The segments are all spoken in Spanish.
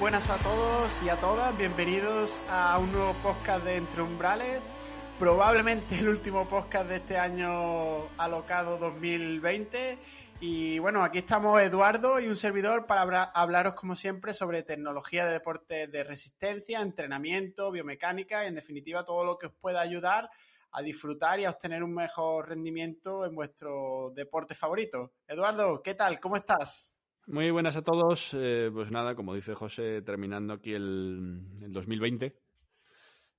Buenas a todos y a todas, bienvenidos a un nuevo podcast de Entre Umbrales, probablemente el último podcast de este año alocado 2020. Y bueno, aquí estamos Eduardo y un servidor para hablaros como siempre sobre tecnología de deporte de resistencia, entrenamiento, biomecánica y en definitiva todo lo que os pueda ayudar a disfrutar y a obtener un mejor rendimiento en vuestro deporte favorito. Eduardo, ¿qué tal? ¿Cómo estás? Muy buenas a todos. Eh, pues nada, como dice José, terminando aquí el, 2020.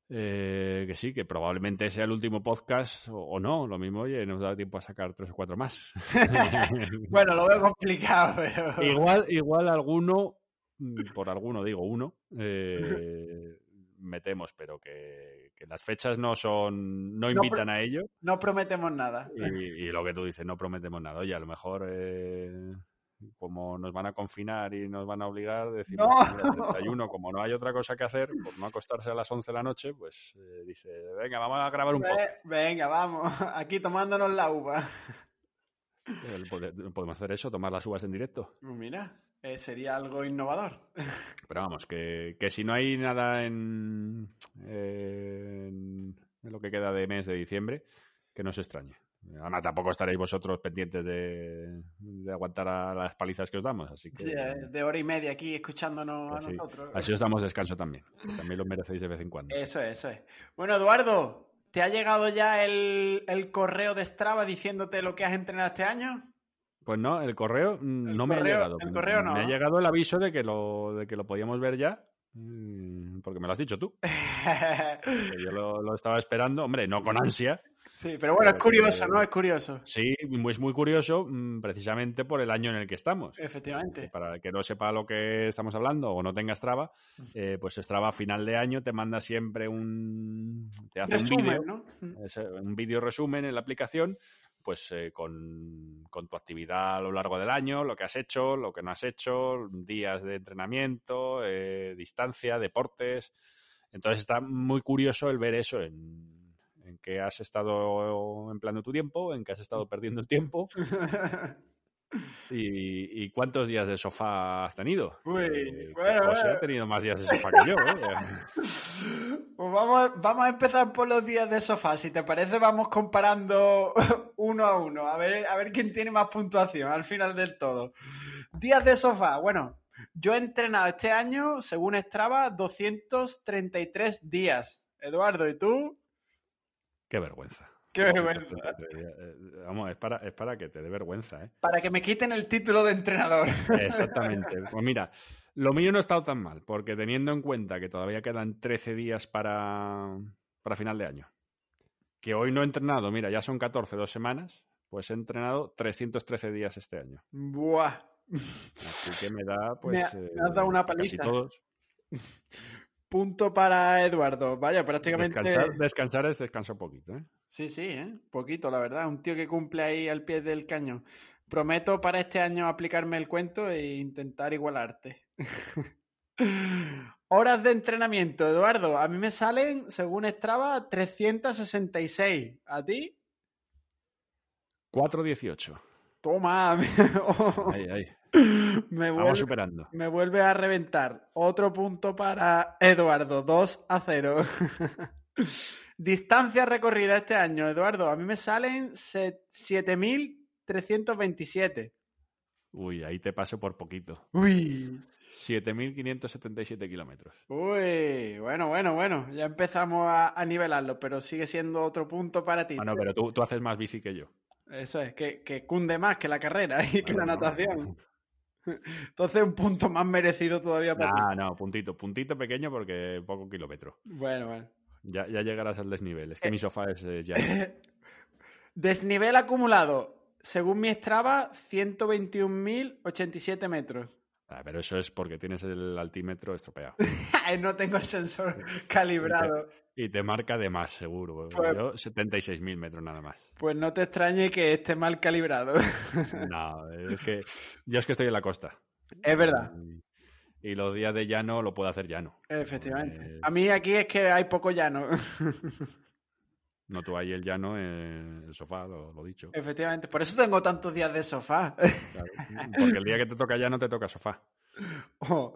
Eh, que sí, que probablemente sea el último podcast o, no, lo mismo, oye, nos da tiempo a sacar tres o cuatro más. bueno, lo veo complicado, pero... Igual, igual alguno, mm, por alguno digo uno, eh, metemos, pero que, las fechas no son, no invitan a ello. No prometemos nada. Y, lo que tú dices, no prometemos nada. Oye, a lo mejor como nos van a confinar y nos van a obligar, decir, no. 31, como no hay otra cosa que hacer, por no acostarse a las 11 de la noche, pues eh, dice, venga, vamos a grabar un poco. Venga, vamos, aquí tomándonos la uva. Podemos hacer eso, tomar las uvas en directo. Pues mira, eh, sería algo innovador. Pero vamos, que, si no hay nada en, en lo que queda de mes de diciembre, que no se extrañe. Además, tampoco estaréis vosotros pendientes de, aguantar a las palizas que os damos. Así que, sí, eh, de hora y media aquí escuchándonos a nosotros. Así os damos descanso también. También lo merecéis de vez en cuando. Eso es, eso es. Bueno, Eduardo, ¿te ha llegado ya el, correo de Strava diciéndote lo que has entrenado este año? Pues no, el correo no me ha llegado. El correo no. Me ha llegado el aviso de que lo, de que lo podíamos ver ya. Mm, porque me lo has dicho tú. yo lo, lo, estaba esperando, hombre, no con ansia, Sí, pero bueno, es curioso, ¿no? Es curioso. Sí, es muy curioso mm, precisamente por el año en el que estamos. Efectivamente. Para el que no sepa lo que estamos hablando o no tenga Strava, eh, pues Strava a final de año te manda siempre un... Te hace un vídeo, ¿no? un vídeo resumen en la aplicación pues eh, con, con, tu actividad a lo largo del año, lo que has hecho, lo que no has hecho, días de entrenamiento, eh, distancia, deportes. Entonces está muy curioso el ver eso en, en qué has estado empleando tu tiempo, en qué has estado perdiendo el tiempo. ¿Y, cuántos días de sofá has tenido? Uy, eh, bueno, José ha tenido más días de sofá que yo. ¿eh? Pues vamos, vamos a empezar por los días de sofá. Si te parece, vamos comparando uno a uno. A ver, a ver quién tiene más puntuación al final del todo. Días de sofá. Bueno, yo he entrenado este año, según Strava, 233 días. Eduardo, ¿y tú? Qué vergüenza. Qué vergüenza. Eh, vamos, es para, es para que te dé vergüenza, ¿eh? Para que me quiten el título de entrenador. Exactamente. Pues mira, lo mío no ha estado tan mal, porque teniendo en cuenta que todavía quedan 13 días para, para final de año, que hoy no he entrenado, mira, ya son 14, dos semanas, pues he entrenado 313 días este año. Buah. Así que me da, pues. Me, has dado una eh, paliza. Casi todos. Punto para Eduardo. Vaya, prácticamente. Descansar, es descanso poquito, ¿eh? Sí, sí, ¿eh? Poquito, la verdad. Un tío que cumple ahí al pie del cañón. Prometo para este año aplicarme el cuento e intentar igualarte. Horas de entrenamiento, Eduardo. A mí me salen, según Strava, 366. ¿A ti? 418. Toma. ahí, ahí. Me vuelve, superando. Me vuelve a reventar. Otro punto para Eduardo, 2 a 0. Distancia recorrida este año, Eduardo. A mí me salen 7.327. Uy, ahí te paso por poquito. Uy. 7.577 kilómetros. Uy, bueno, bueno, bueno. Ya empezamos a, nivelarlo, pero sigue siendo otro punto para ti. Bueno, pero tú, tú haces más bici que yo. Eso es, que, que cunde más que la carrera y que la natación. Entonces, un punto más merecido todavía para. No, no, puntito, puntito pequeño porque poco kilómetro. Bueno, bueno. Ya, ya llegarás al desnivel. Es que mi sofá es ya. desnivel acumulado. Según mi Strava, 121.087 metros. Ah, pero eso es porque tienes el altímetro estropeado. no tengo el sensor calibrado. Y te, marca de más, seguro. Pues, yo 76.000 metros nada más. Pues no te extrañe que esté mal calibrado. no, es que yo es que estoy en la costa. Es verdad. Y, los días de llano lo puedo hacer llano. Efectivamente. A mí aquí es que hay poco llano. No tú ahí el llano en el sofá, lo, dicho. Efectivamente, por eso tengo tantos días de sofá. porque el día que te toca llano te toca sofá. Oh,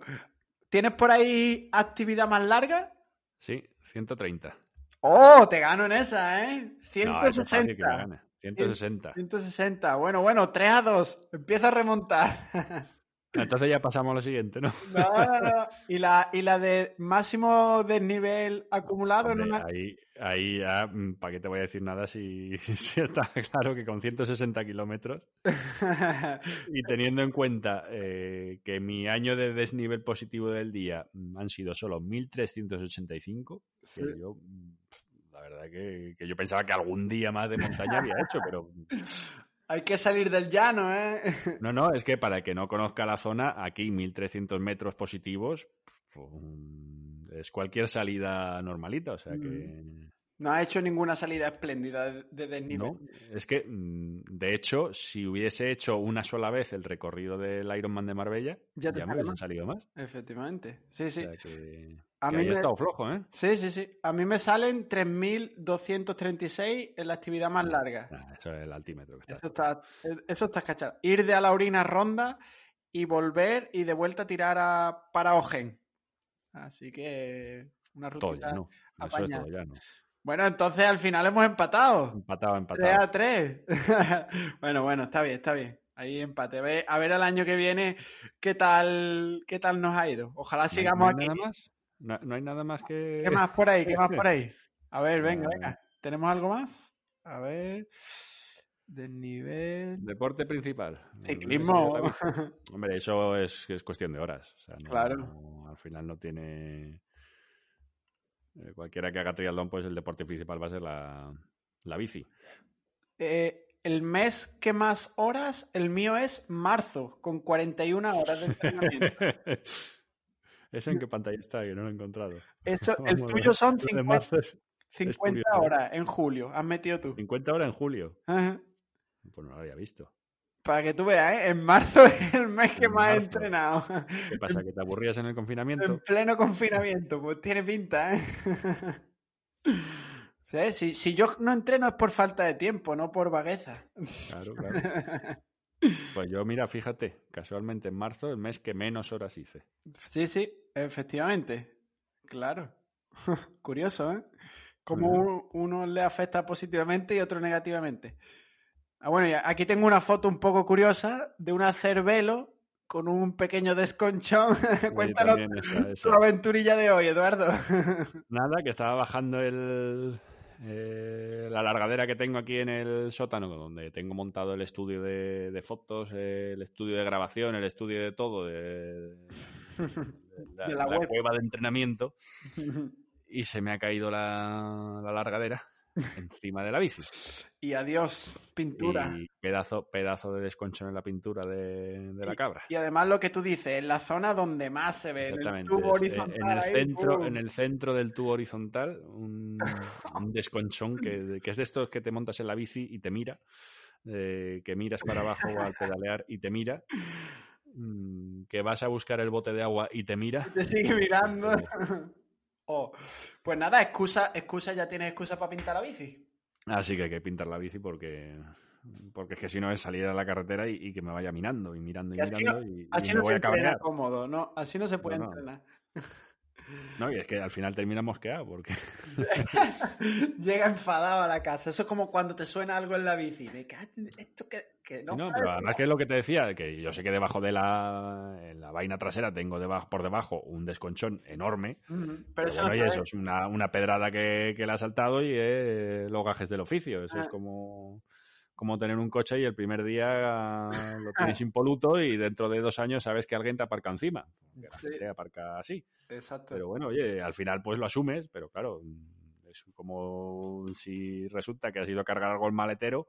¿Tienes por ahí actividad más larga? Sí, 130. ¡Oh! Te gano en esa, ¿eh? 160. No, 160. 160. Bueno, bueno, 3 a 2. Empieza a remontar. Entonces ya pasamos a lo siguiente, ¿no? No, no, no. ¿Y la, y la de máximo desnivel acumulado en una... Ahí, ahí ya, mm, ¿para qué te voy a decir nada si, si está claro que con 160 kilómetros y teniendo en cuenta eh, que mi año de desnivel positivo del día mm, han sido solo 1385, que yo, mm, la verdad que, que yo pensaba que algún día más de montaña había hecho, pero hay que salir del llano, ¿eh? No, no, es que para el que no conozca la zona, aquí 1300 metros positivos es cualquier salida normalita, o sea que... No ha hecho ninguna salida espléndida de desnivel. No, es que, mm, de hecho, si hubiese hecho una sola vez el recorrido del Ironman de Marbella, ya, me hubiesen salido más. Efectivamente, sí, sí. O sea que, a mí me... estado flojo, ¿eh? Sí, sí, sí. A mí me salen 3.236 en la actividad más larga. Eso es el altímetro. Que está. Eso está, eso está cachado. Ir de a Ronda y volver y de vuelta tirar a, para Ogen. Así que una ruta. Todo ya, ¿no? Eso es todo ya, ¿no? Bueno, entonces al final hemos empatado. Empatado, empatado. 3 a 3. bueno, bueno, está bien, está bien. Ahí empate. A ver el año que viene qué tal, qué tal nos ha ido. Ojalá sigamos aquí. Nada más? No, hay nada más que. ¿Qué más por ahí? ¿Qué más por ahí? A ver, venga, venga. ¿Tenemos algo más? A ver. Del nivel. Deporte principal. Ciclismo. Hombre, eso es, es cuestión de horas. claro. al final no tiene. Eh, cualquiera que haga triatlón, pues el deporte principal va a ser la, la bici. Eh, el mes que más horas, el mío es marzo, con 41 horas de entrenamiento. ¿Eso en qué pantalla está? Que no lo he encontrado. Eso, el tuyo son 50, 50 horas en julio. Has metido tú. 50 horas en julio. Pues no lo había visto. Para que tú veas, ¿eh? en marzo es el mes que más he entrenado. ¿Qué pasa? ¿Que te aburrías en el confinamiento? En pleno confinamiento, pues tiene pinta, ¿eh? Si, si, yo no entreno es por falta de tiempo, no por vagueza. Claro, claro. Pues yo, mira, fíjate, casualmente en marzo, el mes que menos horas hice. Sí, sí, efectivamente. Claro. Curioso, ¿eh? Como uno le afecta positivamente y otro negativamente. Ah, bueno, aquí tengo una foto un poco curiosa de una cervelo con un pequeño desconchón. Cuéntanos tu aventurilla de hoy, Eduardo. Nada, que estaba bajando el, eh, la largadera que tengo aquí en el sótano, donde tengo montado el estudio de, fotos, el estudio de grabación, el estudio de todo, de, la, cueva de entrenamiento, y se me ha caído la, largadera encima de la bici. Y adiós, pintura. Y pedazo, pedazo de desconcho en la pintura de, la cabra. Y, además lo que tú dices, en la zona donde más se ve, en el tubo horizontal. En el, centro, en el centro del tubo horizontal, un, desconchón que, es de estos que te montas en la bici y te mira, eh, que miras para abajo al pedalear y te mira mm, que vas a buscar el bote de agua y te mira. te sigue mirando. Oh, pues nada, excusa, excusa, ya tienes excusa para pintar la bici. Así que hay que pintar la bici porque porque es que si no es salir a la carretera y, que me vaya mirando y mirando y, mirando y, así no se voy cómodo, ¿no? Así no se puede entrenar. No, y es que al final termina mosqueado porque... Llega enfadado a la casa. Eso es como cuando te suena algo en la bici. Me esto que, no... no pero además que es lo que te decía, que yo sé que debajo de la, la vaina trasera tengo debajo, por debajo un desconchón enorme. Pero, eso, es una, pedrada que, le ha saltado y los gajes del oficio. Eso es ah. como como tener un coche y el primer día lo tienes impoluto y dentro de dos años sabes que alguien te aparca encima. La aparca así. Exacto. Pero bueno, oye, al final pues lo asumes, pero claro, es como si resulta que has ido a cargar algo el maletero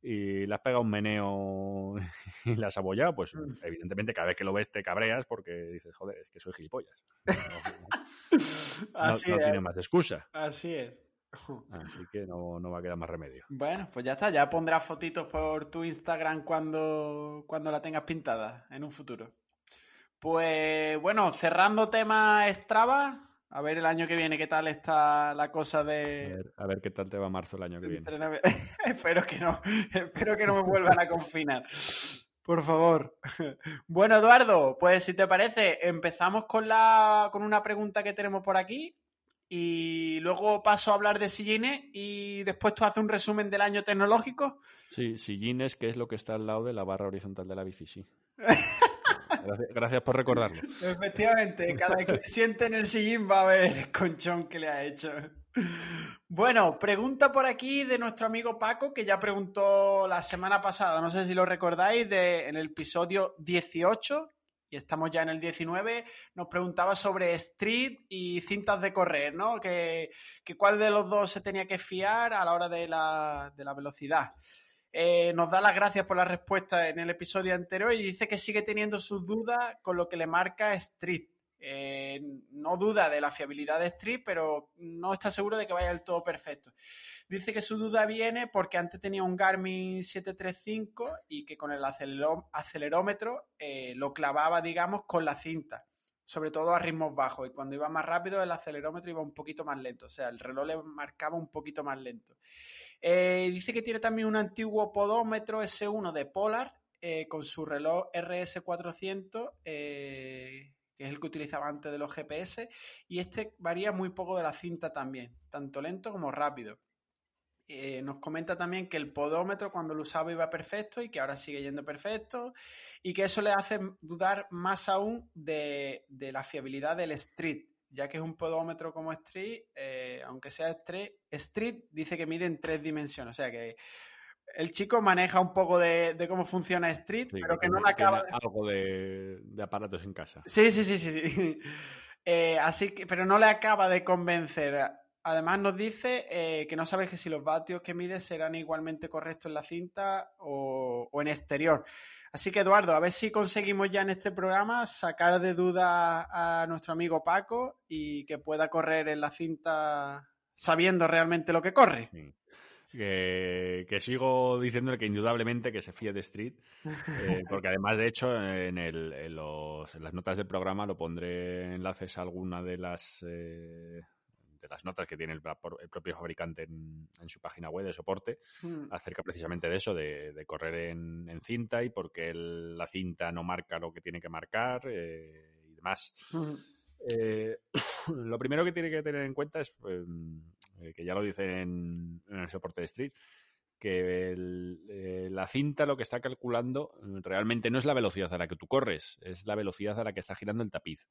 y le has pegado un meneo y la has abollado, pues mm. evidentemente cada vez que lo ves te cabreas porque dices, joder, es que soy gilipollas. No, tiene más excusa. Así es. Así que no, va a quedar más remedio. Bueno, pues ya está, ya pondrás fotitos por tu Instagram cuando, cuando la tengas pintada en un futuro. Pues bueno, cerrando tema Strava, a ver el año que viene qué tal está la cosa de. A ver, qué tal te va marzo el año que viene. espero que no, espero que no me vuelvan a confinar. Por favor. Bueno, Eduardo, pues si te parece, empezamos con la con una pregunta que tenemos por aquí y luego paso a hablar de sillines y después tú haces un resumen del año tecnológico. Sí, sillines, que es lo que está al lado de la barra horizontal de la bici, sí. Gracias, por recordarlo. Efectivamente, cada que siente en el sillín va a ver el conchón que le ha hecho. Bueno, pregunta por aquí de nuestro amigo Paco, que ya preguntó la semana pasada, no sé si lo recordáis, de, en el episodio 18, y estamos ya en el 19, nos preguntaba sobre street y cintas de correr, ¿no? Que, cuál de los dos se tenía que fiar a la hora de la, de la velocidad. Eh, nos da las gracias por la respuesta en el episodio anterior y dice que sigue teniendo sus dudas con lo que le marca Street. Eh, no duda de la fiabilidad de Street, pero no está seguro de que vaya del todo perfecto. Dice que su duda viene porque antes tenía un Garmin 735 y que con el acelerómetro eh, lo clavaba, digamos, con la cinta, sobre todo a ritmos bajos. Y cuando iba más rápido, el acelerómetro iba un poquito más lento, o sea, el reloj le marcaba un poquito más lento. Eh, dice que tiene también un antiguo podómetro S1 de Polar con su reloj RS400, eh, que es el que utilizaba antes de los GPS, y este varía muy poco de la cinta también, tanto lento como rápido. nos comenta también que el podómetro cuando lo usaba iba perfecto y que ahora sigue yendo perfecto y que eso le hace dudar más aún de, de la fiabilidad del Street, ya que es un podómetro como Street, eh, aunque sea Street, Street dice que mide en tres dimensiones, o sea que el chico maneja un poco de, cómo funciona Street, pero que, no le acaba... De... Algo de, aparatos en casa. Sí, sí, sí, sí. Eh, así que, pero no le acaba de convencer. Además nos dice eh, que no sabe que si los vatios que mide serán igualmente correctos en la cinta o, o en exterior. Así que Eduardo, a ver si conseguimos ya en este programa sacar de duda a nuestro amigo Paco y que pueda correr en la cinta sabiendo realmente lo que corre. Que, sigo diciéndole que indudablemente que se fíe de Street, eh, porque además, de hecho, en, las notas del programa lo pondré enlaces a alguna de las eh, de las notas que tiene el, propio fabricante en, su página web de soporte hmm. acerca precisamente de eso, de, correr en, cinta y porque la cinta no marca lo que tiene que marcar eh, y demás. Hmm. Eh, lo primero que tiene que tener en cuenta es, em, eh, que ya lo dice en, el soporte de Street, que la cinta lo que está calculando realmente no es la velocidad a la que tú corres, es la velocidad a la que está girando el tapiz.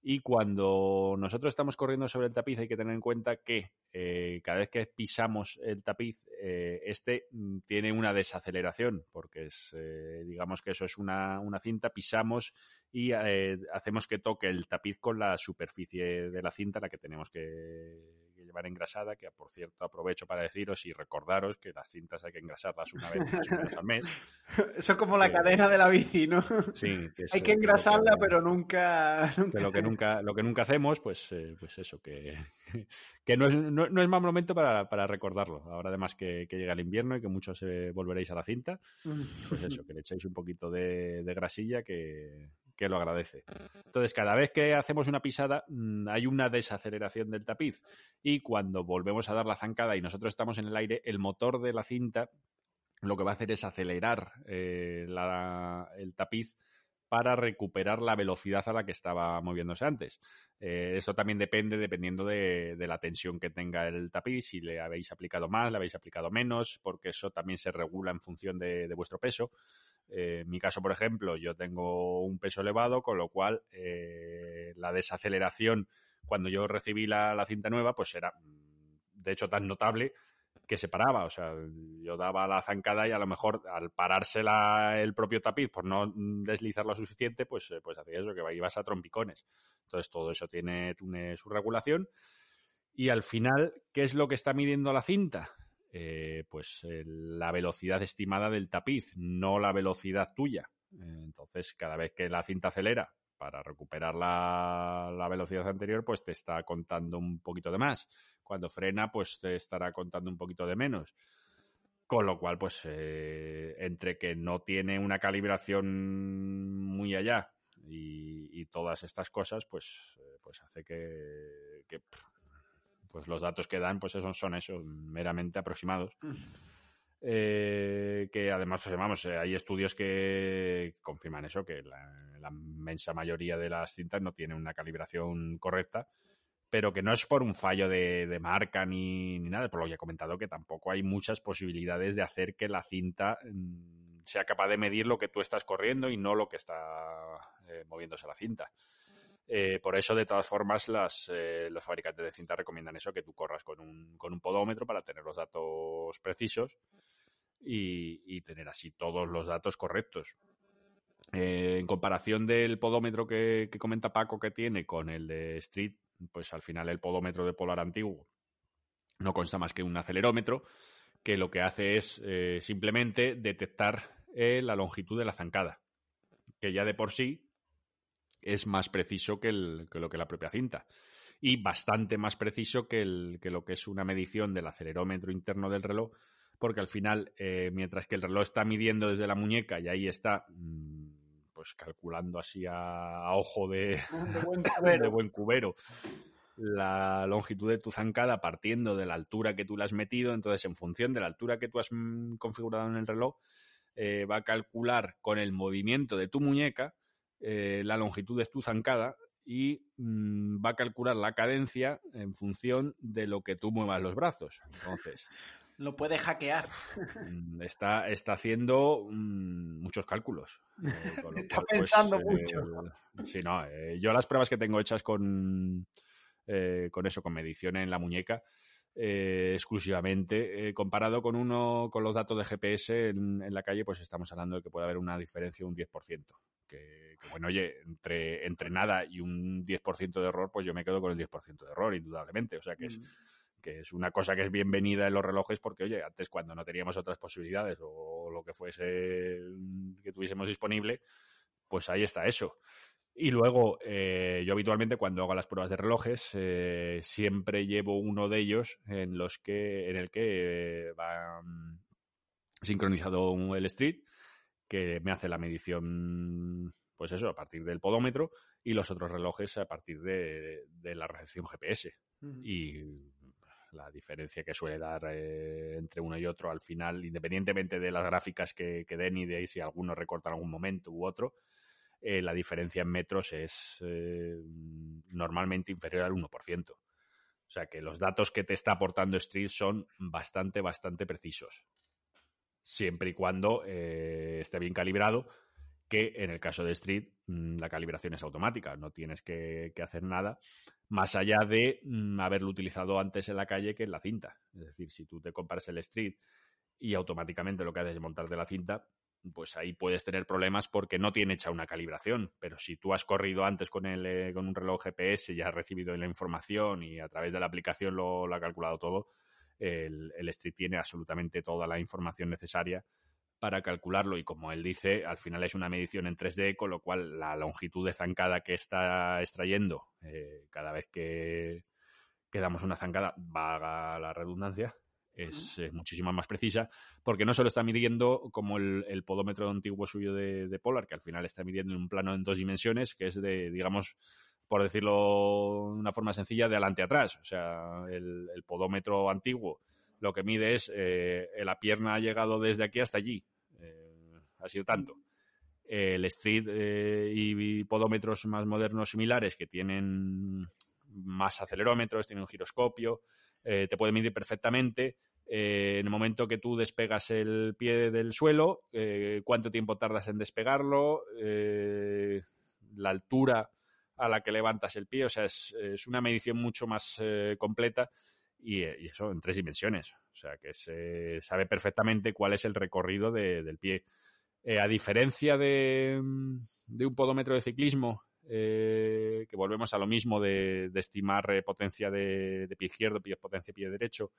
Y cuando nosotros estamos corriendo sobre el tapiz hay que tener en cuenta que eh, cada vez que pisamos el tapiz, eh, este mm, tiene una desaceleración, porque es, eh, digamos que eso es una, una cinta, pisamos y hacemos que toque el tapiz con la superficie de la cinta, la que tenemos que llevar engrasada, que por cierto aprovecho para deciros y recordaros que las cintas hay que engrasarlas una vez al mes. Eso es como la cadena de la bici, ¿no? Sí. hay que engrasarla, pero nunca... lo que nunca, lo que nunca hacemos, pues, eh, pues eso, que, que no, es, no, es mal momento para, para, recordarlo. Ahora además que, llega el invierno y que muchos eh, volveréis a la cinta, pues eso, que le echáis un poquito de, de grasilla que, que lo agradece. Entonces, cada vez que hacemos una pisada, mm, hay una desaceleración del tapiz. Y cuando volvemos a dar la zancada y nosotros estamos en el aire, el motor de la cinta lo que va a hacer es acelerar eh, el tapiz para recuperar la velocidad a la que estaba moviéndose antes. Eh, eso también depende dependiendo de, la tensión que tenga el tapiz, si le habéis aplicado más, le habéis aplicado menos, porque eso también se regula en función de, vuestro peso. Eh, en mi caso, por ejemplo, yo tengo un peso elevado, con lo cual eh, la desaceleración cuando yo recibí la, la cinta nueva, pues era de hecho tan notable que se paraba. O sea, yo daba la zancada y a lo mejor al pararse el propio tapiz por no deslizar lo suficiente, pues, eh, pues hacía eso, que ibas a trompicones. Entonces todo eso tiene, su regulación. Y al final, ¿qué es lo que está midiendo la cinta? Eh, pues la velocidad estimada del tapiz, no la velocidad tuya. entonces, cada vez que la cinta acelera para recuperar la, la, velocidad anterior, pues te está contando un poquito de más. Cuando frena, pues te estará contando un poquito de menos. Con lo cual, pues, eh, entre que no tiene una calibración muy allá y, todas estas cosas, pues, eh, pues hace que, pues los datos que dan, pues son, son esos, meramente aproximados. Eh, que además, pues, vamos, eh, hay estudios que confirman eso, que la, inmensa mayoría de las cintas no tienen una calibración correcta, pero que no es por un fallo de, marca ni, nada, por lo que he comentado, que tampoco hay muchas posibilidades de hacer que la cinta mm, sea capaz de medir lo que tú estás corriendo y no lo que está eh, moviéndose la cinta. por eso, de todas formas, las, los fabricantes de cinta recomiendan eso, que tú corras con un, con un podómetro para tener los datos precisos y, tener así todos los datos correctos. Eh, en comparación del podómetro que, comenta Paco que tiene con el de Street, pues al final el podómetro de Polar antiguo no consta más que un acelerómetro que lo que hace es eh, simplemente detectar eh, la longitud de la zancada, que ya de por sí es más preciso que, lo que la propia cinta y bastante más preciso que, que lo que es una medición del acelerómetro interno del reloj porque al final, eh, mientras que el reloj está midiendo desde la muñeca y ahí está, mm, pues calculando así a, ojo de, de, buen cubero. la longitud de tu zancada partiendo de la altura que tú le has metido, entonces en función de la altura que tú has mm, configurado en el reloj, eh, va a calcular con el movimiento de tu muñeca eh, la longitud de tu zancada y mm, va a calcular la cadencia en función de lo que tú muevas los brazos. Entonces, lo puede hackear. Mm, está, está haciendo mm, muchos cálculos. Eh, está pues, pensando mucho. sí, no. Eh, yo las pruebas que tengo hechas con, eh, con eso, con medición en la muñeca, exclusivamente, comparado con uno con los datos de GPS en, la calle, pues estamos hablando de que puede haber una diferencia de un 10%. Que, bueno, oye, entre, entre nada y un 10% de error, pues yo me quedo con el 10% de error, indudablemente. O sea que es mm que es una cosa que es bienvenida en los relojes porque, oye, antes cuando no teníamos otras posibilidades o lo que fuese que tuviésemos disponible, pues ahí está eso. Y luego, eh, yo habitualmente cuando hago las pruebas de relojes, eh, siempre llevo uno de ellos en los que, en el que va mm, sincronizado el street, que me hace la medición, pues eso, a partir del podómetro, y los otros relojes a partir de, la recepción GPS. Y la diferencia que suele dar eh, entre uno y otro al final, independientemente de las gráficas que, den y de si alguno recorta en algún momento u otro, eh, la diferencia en metros es eh, normalmente inferior al 1%. O sea que los datos que te está aportando Street son bastante, bastante precisos. Siempre y cuando esté bien calibrado, que en el caso de Street mm, la calibración es automática, no tienes que hacer nada más allá de mm, haberlo utilizado antes en la calle que en la cinta. Es decir, si tú te compras el Street y automáticamente lo que haces es montarte la cinta, pues ahí puedes tener problemas porque no tiene hecha una calibración. Pero si tú has corrido antes con, el, eh, con un reloj GPS y has recibido la información y a través de la aplicación lo, ha calculado todo, el, el Street tiene absolutamente toda la información necesaria para calcularlo y como él dice, al final es una medición en 3D, con lo cual la longitud de zancada que está extrayendo eh, cada vez que, damos una zancada, vaga la redundancia, es, muchísimo más precisa, porque no solo está midiendo como el, podómetro antiguo suyo de, Polar, que al final está midiendo en un plano en dos dimensiones, que es de, digamos, por decirlo de una forma sencilla, de adelante a atrás. O sea, el podómetro antiguo lo que mide es eh, la pierna ha llegado desde aquí hasta allí. Eh, ha sido tanto. el Street eh, y podómetros más modernos similares que tienen más acelerómetros, tienen un giroscopio, te puede medir perfectamente. en el momento que tú despegas el pie del suelo, cuánto tiempo tardas en despegarlo, la altura a la que levantas el pie, o sea, es una medición mucho más completa eh, y, eso en tres dimensiones. O sea, que se sabe perfectamente cuál es el recorrido del pie. Eh, a diferencia de, de, un podómetro de ciclismo, eh, que volvemos a lo mismo de, estimar potencia de, pie izquierdo, pie, potencia de pie derecho,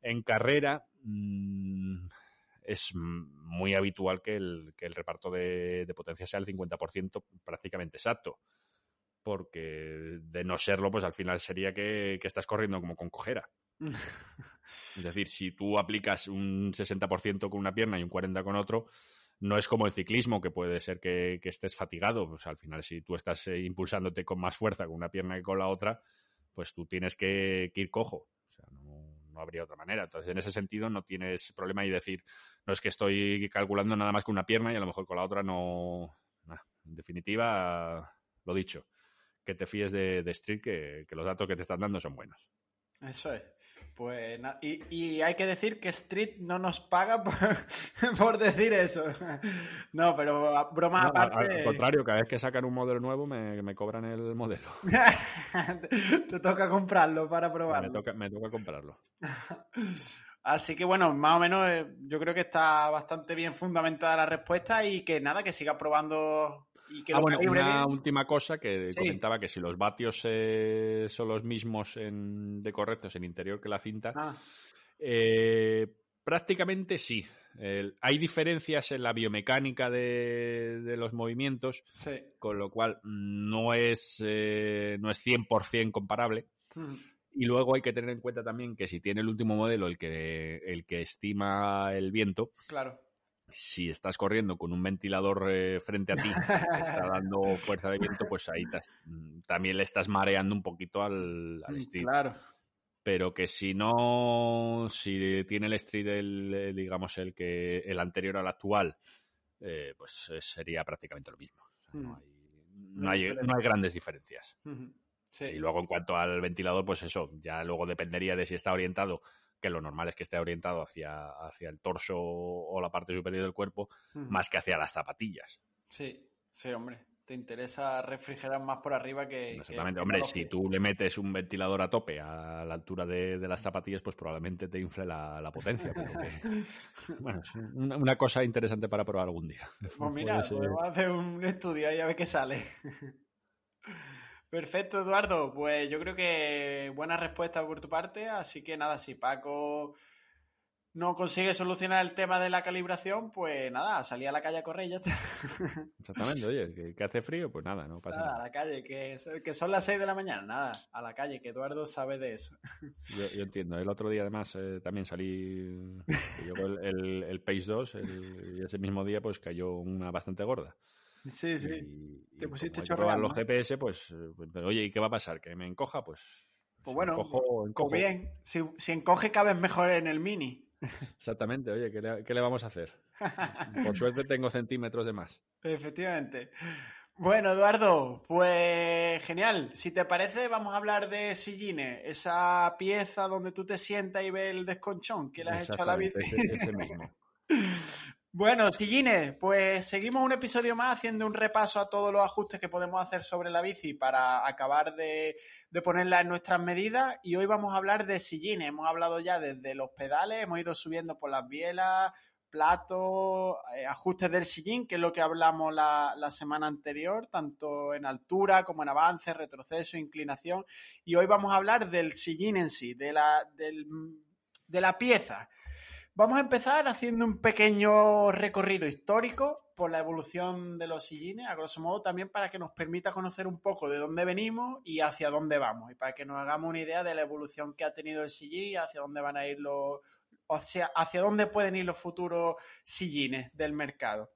en carrera mm, es muy habitual que el, que el reparto de, potencia sea el 50% prácticamente exacto porque de no serlo, pues al final sería que, estás corriendo como con cojera. es decir, si tú aplicas un 60% con una pierna y un 40% con otro, no es como el ciclismo, que puede ser que, estés fatigado. Pues al final, si tú estás eh, impulsándote con más fuerza con una pierna que con la otra, pues tú tienes que, ir cojo. O sea, no, no habría otra manera. Entonces, en ese sentido, no tienes problema y decir, no es que estoy calculando nada más con una pierna y a lo mejor con la otra no. en definitiva, lo dicho, que te fíes de, Street, que, que los datos que te están dando son buenos. Eso es. Pues y, hay que decir que Street no nos paga por, decir eso. No, pero broma aparte. Al, contrario, cada vez que sacan un modelo nuevo me, cobran el modelo. te, toca comprarlo para probarlo. Me toca, comprarlo. Así que bueno, más o menos eh, yo creo que está bastante bien fundamentada la respuesta y que nada, que siga probando ah, bueno, una última cosa que comentaba que si los vatios eh, son los mismos de correctos en interior que la cinta, ah. eh, prácticamente sí. hay diferencias en la biomecánica de, los movimientos, con lo cual no es, eh, no es 100% comparable. Hmm. Y luego hay que tener en cuenta también que si tiene el último modelo el que, el que estima el viento, claro si estás corriendo con un ventilador eh, frente a ti que está dando fuerza de viento, pues ahí mm, también le estás mareando un poquito al, al mm, street. Claro. Pero que si no, si tiene el street, el, eh, digamos, el que el anterior al actual, eh, pues sería prácticamente lo mismo. Mm. no, hay, no, hay, grandes diferencias. Y luego en cuanto al ventilador, pues eso, ya luego dependería de si está orientado que lo normal es que esté orientado hacia, hacia el torso o la parte superior del cuerpo, más que hacia las zapatillas. Sí, sí, hombre. Te interesa refrigerar más por arriba que. Exactamente, hombre, si tú le metes un ventilador a tope a la altura de, las zapatillas, pues probablemente te infle la, potencia. bueno, es una, cosa interesante para probar algún día. Pues mira, podemos hacer un estudio y a ver qué sale. Perfecto, Eduardo. Pues yo creo que buena respuesta por tu parte. Así que nada, si Paco no consigue solucionar el tema de la calibración, pues nada, salí a la calle a correr y ya está. Exactamente, oye, que, hace frío, pues nada, no pasa nada. A la calle, que, son las 6 de la mañana, nada, a la calle, que Eduardo sabe de eso. Yo, entiendo, el otro día además eh, también salí, llegó el, el, Pace 2 y ese mismo día pues cayó una bastante gorda. Sí, sí. Te pusiste probar los GPS, pues, pues, oye, ¿y qué va a pasar? ¿Que me encoja? Pues. Pues bueno, encojo, bien. Si, encoge, cabes mejor en el mini. Exactamente, oye, ¿qué le, ¿qué le vamos a hacer? Por suerte tengo centímetros de más. Efectivamente. Bueno, Eduardo, pues genial. Si te parece, vamos a hablar de sillines, esa pieza donde tú te sientas y ves el desconchón que le has hecho a la bici. ese mismo. Bueno, sillines, pues seguimos un episodio más haciendo un repaso a todos los ajustes que podemos hacer sobre la bici para acabar de, ponerla en nuestras medidas. Y hoy vamos a hablar de sillines. Hemos hablado ya desde los pedales, hemos ido subiendo por las bielas, platos, eh, ajustes del sillín, que es lo que hablamos la, semana anterior, tanto en altura como en avance, retroceso, inclinación. Y hoy vamos a hablar del sillín en sí, de la, de la pieza. Vamos a empezar haciendo un pequeño recorrido histórico por la evolución de los sillines, a grosso modo también para que nos permita conocer un poco de dónde venimos y hacia dónde vamos, y para que nos hagamos una idea de la evolución que ha tenido el sillín y hacia dónde van a ir los, hacia, hacia dónde pueden ir los futuros sillines del mercado.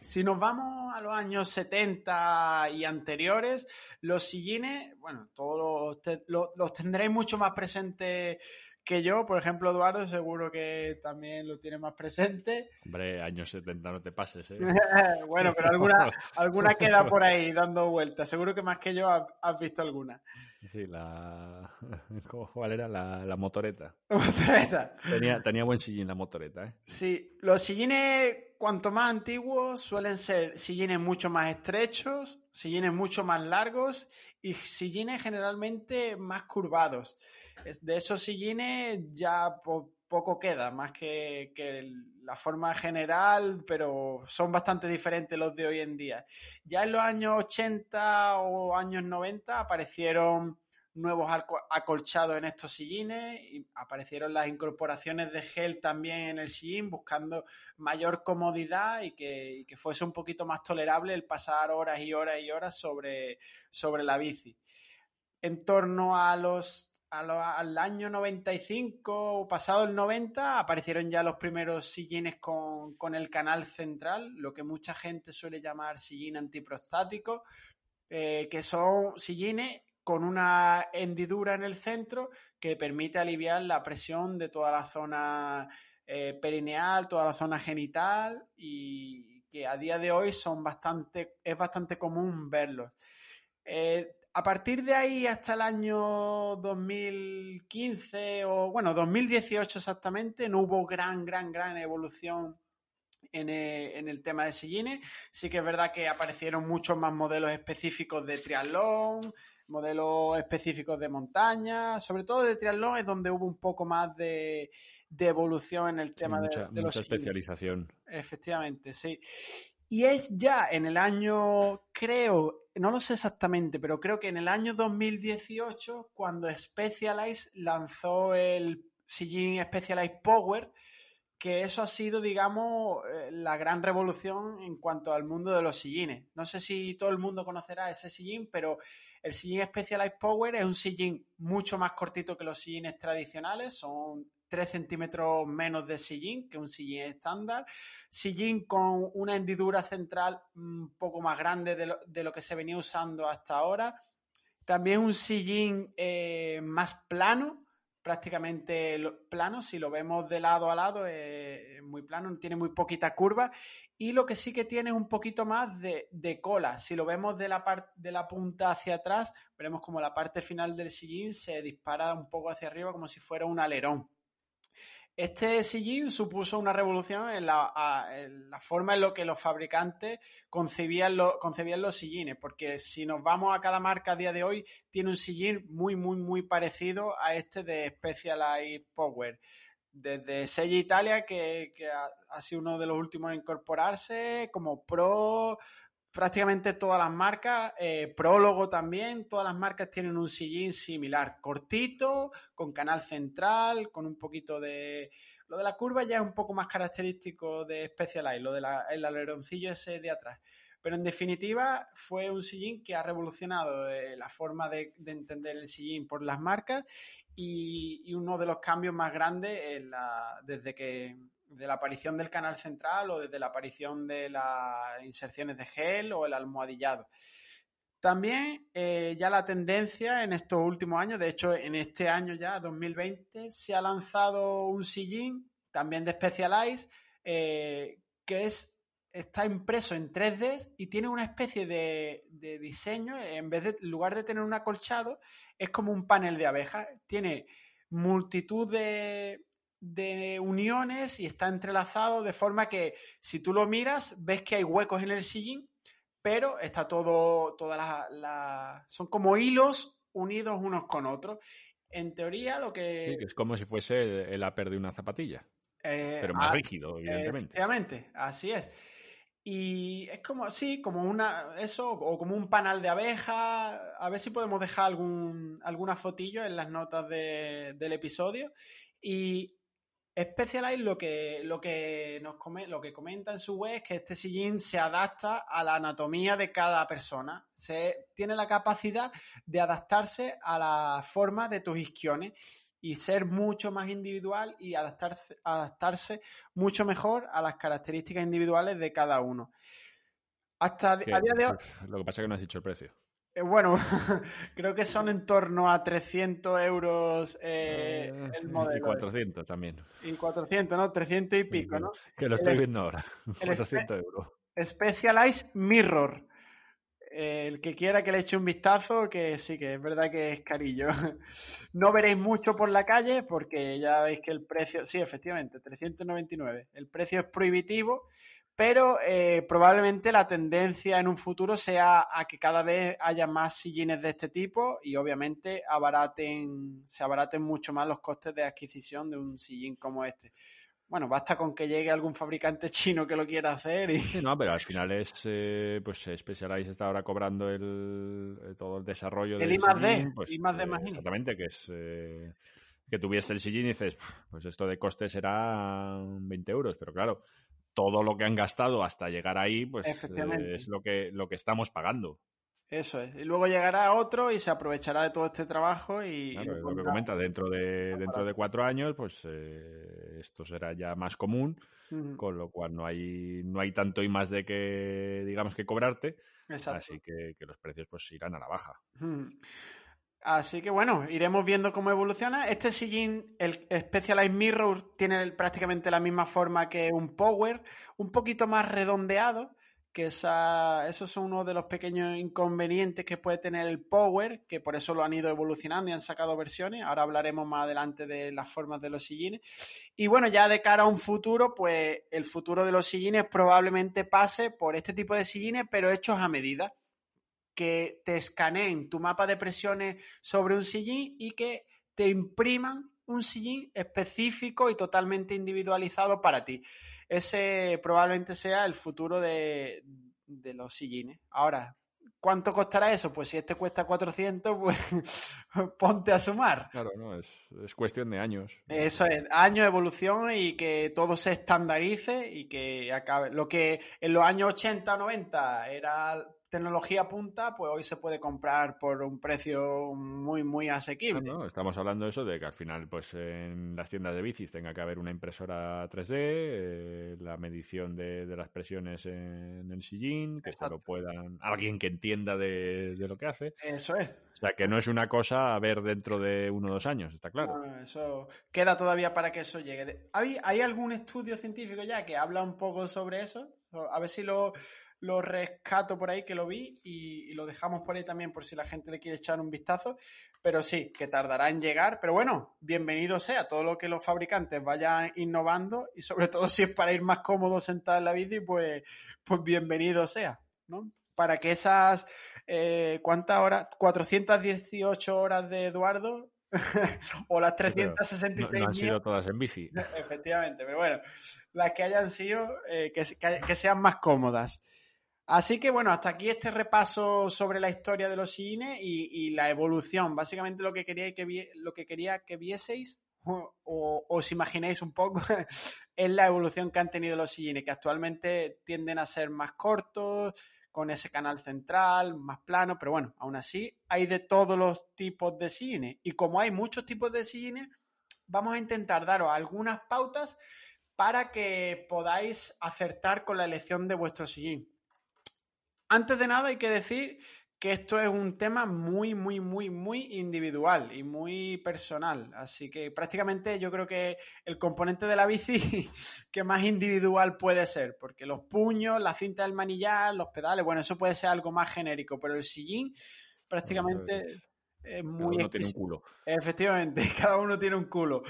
Si nos vamos a los años 70 y anteriores, los sillines, bueno, todos los, los tendréis mucho más presentes que yo, por ejemplo, Eduardo, seguro que también lo tiene más presente. Hombre, años 70 no te pases, ¿eh? bueno, pero alguna, alguna queda por ahí dando vueltas. Seguro que más que yo has, visto alguna. Sí, la... ¿Cuál era? La, motoreta. La motoreta. Tenía, tenía buen sillín la motoreta, ¿eh? Sí, los sillines, cuanto más antiguos, suelen ser sillines mucho más estrechos, sillines mucho más largos y sillines generalmente más curvados de esos sillines ya poco queda, más que, la forma general, pero son bastante diferentes los de hoy en día. Ya en los años 80 o años 90 aparecieron nuevos acolchados en estos sillines y aparecieron las incorporaciones de gel también en el sillín buscando mayor comodidad y que, que fuese un poquito más tolerable el pasar horas y horas y horas sobre, sobre la bici. En torno a los al año 95, pasado el 90, aparecieron ya los primeros sillines con, con, el canal central, lo que mucha gente suele llamar sillín antiprostático, eh, que son sillines con una hendidura en el centro que permite aliviar la presión de toda la zona eh, perineal, toda la zona genital y que a día de hoy son bastante, es bastante común verlos. Eh, a partir de ahí hasta el año 2015 o bueno, 2018 exactamente, no hubo gran, gran, gran evolución en el, tema de sillines. Sí que es verdad que aparecieron muchos más modelos específicos de triatlón, modelos específicos de montaña, sobre todo de triatlón es donde hubo un poco más de, evolución en el tema de, de mucha especialización. Efectivamente, sí. Y es ya en el año, creo, no lo sé exactamente, pero creo que en el año 2018 cuando Specialized lanzó el sillín Specialized Power, que eso ha sido, digamos, eh, la gran revolución en cuanto al mundo de los sillines. No sé si todo el mundo conocerá ese sillín, pero el sillín Specialized Power es un sillín mucho más cortito que los sillines tradicionales, son 3 centímetros menos de sillín que un sillín estándar. Sillín con una hendidura central un poco más grande de lo, que se venía usando hasta ahora. También un sillín eh, más plano, prácticamente plano, si lo vemos de lado a lado es muy plano, tiene muy poquita curva y lo que sí que tiene es un poquito más de, cola. Si lo vemos de la, de la punta hacia atrás, veremos como la parte final del sillín se dispara un poco hacia arriba como si fuera un alerón. Este sillín supuso una revolución en la, forma en la que los fabricantes concebían, concebían, los sillines, porque si nos vamos a cada marca a día de hoy, tiene un sillín muy, muy, muy parecido a este de Specialized Power. Desde Sella Italia, que, que ha, sido uno de los últimos en incorporarse, como Pro, prácticamente todas las marcas, eh, Prólogo también, todas las marcas tienen un sillín similar, cortito, con canal central, con un poquito de... Lo de la curva ya es un poco más característico de Specialized, lo del aleroncillo ese de atrás. Pero en definitiva fue un sillín que ha revolucionado eh, la forma de, entender el sillín por las marcas y, uno de los cambios más grandes desde que de la aparición del canal central o desde la aparición de las inserciones de gel o el almohadillado. También eh, ya la tendencia en estos últimos años, de hecho en este año ya, 2020, se ha lanzado un sillín también de Specialized eh, que es, está impreso en 3D y tiene una especie de, diseño, en vez de, en lugar de tener un acolchado, es como un panel de abejas, tiene multitud de, de uniones y está entrelazado de forma que si tú lo miras ves que hay huecos en el sillín, pero está todo, todas las, son como hilos unidos unos con otros. En teoría lo que... es como si fuese el, upper de una zapatilla, eh, pero más rígido, evidentemente. Efectivamente, así es. Y es como, sí, como una, eso, o como un panal de abeja. A ver si podemos dejar algún, alguna fotillo en las notas del episodio. Y Specialized lo que, lo que nos lo que comenta en su web es que este sillín se adapta a la anatomía de cada persona. Se, tiene la capacidad de adaptarse a la forma de tus isquiones y ser mucho más individual y adaptarse, adaptarse mucho mejor a las características individuales de cada uno. Hasta a día de hoy. Lo que pasa es que no has dicho el precio. Eh, bueno, creo que son en torno a 300 euros eh, ah, el modelo. Y 400 también. Y 400, ¿no? 300 y pico, ¿no? Que lo estoy viendo ahora. 400 euros. Specialized Mirror. el que quiera que le eche un vistazo, que sí, que es verdad que es carillo. No veréis mucho por la calle porque ya veis que el precio, sí, efectivamente, 399. El precio es prohibitivo pero eh, probablemente la tendencia en un futuro sea a que cada vez haya más sillines de este tipo y obviamente abaraten, se abaraten mucho más los costes de adquisición de un sillín como este. Bueno, basta con que llegue algún fabricante chino que lo quiera hacer y... no, pero al final es, eh, pues Specialized está ahora cobrando el, eh, todo el desarrollo del sillín. Pues, I más D, Exactamente, que es... que tuviese el sillín y dices, pues esto de coste será 20 euros, pero claro, todo lo que han gastado hasta llegar ahí, pues eh, es lo que, lo que estamos pagando. Eso es. Y luego llegará otro y se aprovechará de todo este trabajo y... lo que comenta, dentro de, dentro de cuatro años, pues eh, esto será ya más común, con lo cual no hay, no hay tanto y más de que, digamos, que cobrarte. Así que, los precios pues irán a la baja. Así que bueno, iremos viendo cómo evoluciona. Este sillín, el Specialized Mirror, tiene prácticamente la misma forma que un Power, un poquito más redondeado, que esa, esos son uno de los pequeños inconvenientes que puede tener el Power, que por eso lo han ido evolucionando y han sacado versiones. Ahora hablaremos más adelante de las formas de los sillines. Y bueno, ya de cara a un futuro, pues el futuro de los sillines probablemente pase por este tipo de sillines, pero hechos a medida. Que te escaneen tu mapa de presiones sobre un sillín y que te impriman un sillín específico y totalmente individualizado para ti ese probablemente sea el futuro de, los sillines. Ahora, ¿Cuánto costará eso? Pues si este cuesta 400, pues ponte a sumar. Claro, no, es, es, cuestión de años. Eso es, años de evolución y que todo se estandarice y que acabe. Lo que en los años 80 o 90 era tecnología punta, pues hoy se puede comprar por un precio muy, muy asequible. No, estamos hablando de eso, de que al final, pues en las tiendas de bicis tenga que haber una impresora 3D, eh, la medición de, las presiones en el sillín, que esto lo puedan, alguien que entienda de, lo que hace. Eso es. O sea, que no es una cosa a ver dentro de uno o dos años, está claro. eso queda todavía para que eso llegue. ¿Hay, ¿Hay algún estudio científico ya que habla un poco sobre eso? A ver si lo lo rescato por ahí que lo vi y, lo dejamos por ahí también por si la gente le quiere echar un vistazo. Pero sí, que tardará en llegar. Pero bueno, bienvenido sea todo lo que los fabricantes vayan innovando y sobre todo si es para ir más cómodo sentado en la bici, pues, pues bienvenido sea, ¿no? Para que esas, eh, ¿cuántas horas? 418 horas de Eduardo o las 366 no, no han sido todas en bici. Efectivamente, pero bueno, las que hayan sido, eh, que, que, sean más cómodas. Así que bueno, hasta aquí este repaso sobre la historia de los cines y, la evolución. Básicamente lo que quería que, lo que, quería que vieseis o, os imaginéis un poco es la evolución que han tenido los cines, que actualmente tienden a ser más cortos, con ese canal central, más plano, pero bueno, aún así hay de todos los tipos de cine. Y como hay muchos tipos de cine, vamos a intentar daros algunas pautas para que podáis acertar con la elección de vuestro sillín. Antes de nada hay que decir que esto es un tema muy, muy, muy, muy individual y muy personal. Así que prácticamente yo creo que el componente de la bici que más individual puede ser, porque los puños, la cinta del manillar, los pedales, bueno, eso puede ser algo más genérico, pero el sillín prácticamente es muy... Cada uno tiene un culo. Efectivamente, cada uno tiene un culo.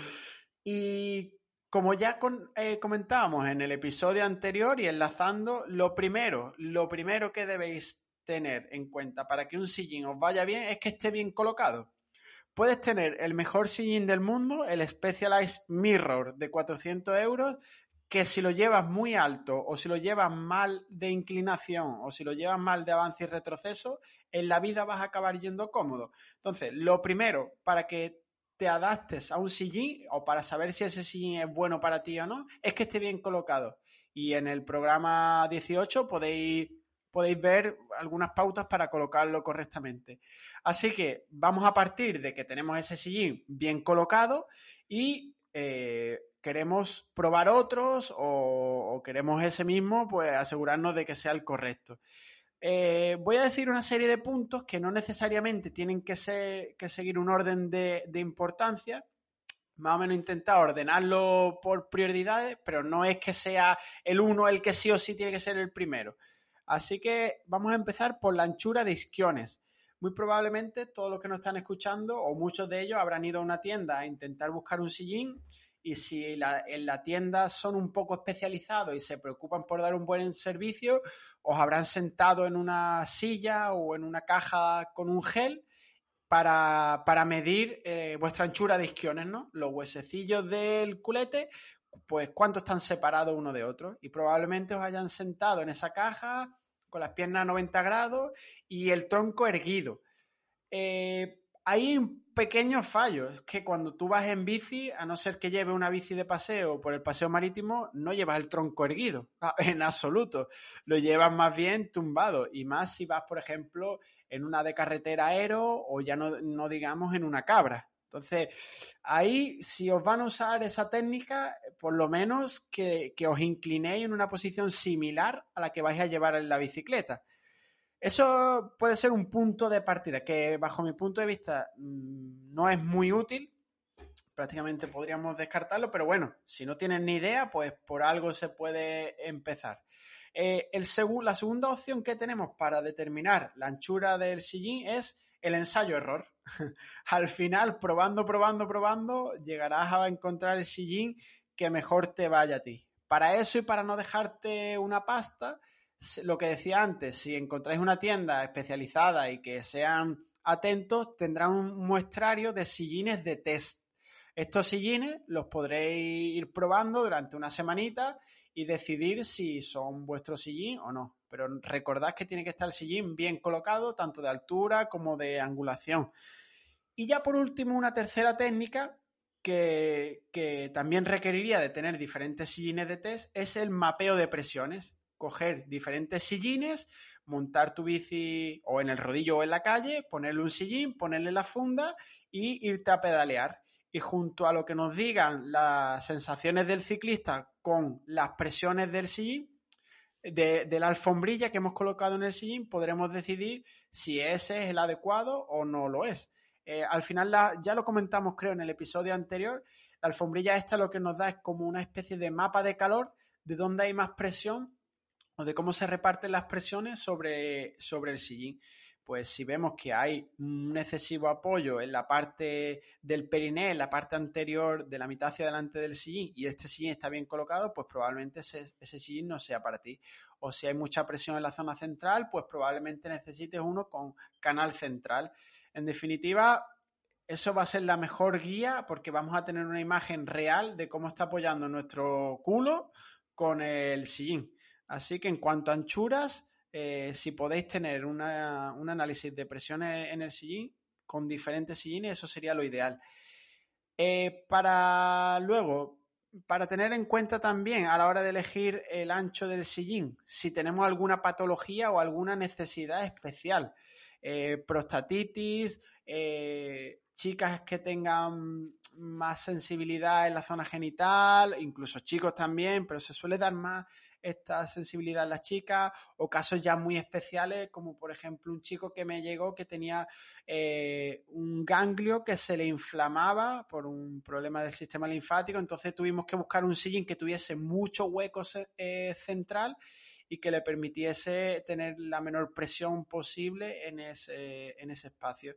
Y como ya eh, comentábamos en el episodio anterior y enlazando, lo primero, lo primero que debéis tener en cuenta para que un sillín os vaya bien es que esté bien colocado. Puedes tener el mejor sillín del mundo, el Specialized Mirror de 400 euros, que si lo llevas muy alto o si lo llevas mal de inclinación o si lo llevas mal de avance y retroceso, en la vida vas a acabar yendo cómodo. Entonces, lo primero para que te adaptes a un sillín o para saber si ese sillín es bueno para ti o no, es que esté bien colocado. Y en el programa 18 podéis, podéis ver algunas pautas para colocarlo correctamente. Así que vamos a partir de que tenemos ese sillín bien colocado y eh, queremos probar otros o, o, queremos ese mismo, pues asegurarnos de que sea el correcto. Eh, voy a decir una serie de puntos que no necesariamente tienen que, seguir un orden de, importancia. Más o menos intentar ordenarlo por prioridades, pero no es que sea el uno el que sí o sí tiene que ser el primero. Así que vamos a empezar por la anchura de isquiones. Muy probablemente todos los que nos están escuchando, o muchos de ellos, habrán ido a una tienda a intentar buscar un sillín y si en la tienda son un poco especializados y se preocupan por dar un buen servicio, os habrán sentado en una silla o en una caja con un gel para, medir eh, vuestra anchura de isquiones, ¿no? Los huesecillos del culete, pues cuánto están separados uno de otro. Y probablemente os hayan sentado en esa caja con las piernas a 90 grados y el tronco erguido. Eh, hay un pequeño fallo, es que cuando tú vas en bici, a no ser que lleve una bici de paseo por el paseo marítimo, no llevas el tronco erguido, en absoluto. Lo llevas más bien tumbado, y más si vas, por ejemplo, en una de carretera aero o ya no, digamos en una cabra. Entonces, ahí, si os van a usar esa técnica, por lo menos que, que os inclinéis en una posición similar a la que vais a llevar en la bicicleta. Eso puede ser un punto de partida que bajo mi punto de vista mm, no es muy útil. Prácticamente podríamos descartarlo, pero bueno, si no tienes ni idea, pues por algo se puede empezar. Eh, el la segunda opción que tenemos para determinar la anchura del sillín es el ensayo-error. Al final, probando, probando, probando, llegarás a encontrar el sillín que mejor te vaya a ti. Para eso y para no dejarte una pasta, lo que decía antes, si encontráis una tienda especializada y que sean atentos, tendrán un muestrario de sillines de test. Estos sillines los podréis ir probando durante una semanita y decidir si son vuestro sillín o no. Pero recordad que tiene que estar el sillín bien colocado, tanto de altura como de angulación. Y ya por último, una tercera técnica que, que también requeriría de tener diferentes sillines de test es el mapeo de presiones coger diferentes sillines, montar tu bici o en el rodillo o en la calle, ponerle un sillín, ponerle la funda y irte a pedalear. Y junto a lo que nos digan las sensaciones del ciclista con las presiones del sillín, de, la alfombrilla que hemos colocado en el sillín, podremos decidir si ese es el adecuado o no lo es. Eh, al final, ya lo comentamos creo en el episodio anterior, la alfombrilla esta lo que nos da es como una especie de mapa de calor de dónde hay más presión o de cómo se reparten las presiones sobre, sobre el sillín. Pues si vemos que hay un excesivo apoyo en la parte del periné, en la parte anterior de la mitad hacia delante del sillín, y este sillín está bien colocado, pues probablemente ese, ese sillín no sea para ti. O si hay mucha presión en la zona central, pues probablemente necesites uno con canal central. En definitiva, eso va a ser la mejor guía porque vamos a tener una imagen real de cómo está apoyando nuestro culo con el sillín. Así que en cuanto a anchuras, eh, si podéis tener un análisis de presiones en el sillín con diferentes sillines, eso sería lo ideal. Eh, para luego, para tener en cuenta también a la hora de elegir el ancho del sillín, si tenemos alguna patología o alguna necesidad especial, eh, prostatitis, chicas que tengan más sensibilidad en la zona genital, incluso chicos también, pero se suele dar más esta sensibilidad en las chicas o casos ya muy especiales como por ejemplo un chico que me llegó que tenía eh, un ganglio que se le inflamaba por un problema del sistema linfático entonces tuvimos que buscar un sillín que tuviese mucho hueco eh, central y que le permitiese tener la menor presión posible en ese, en ese espacio.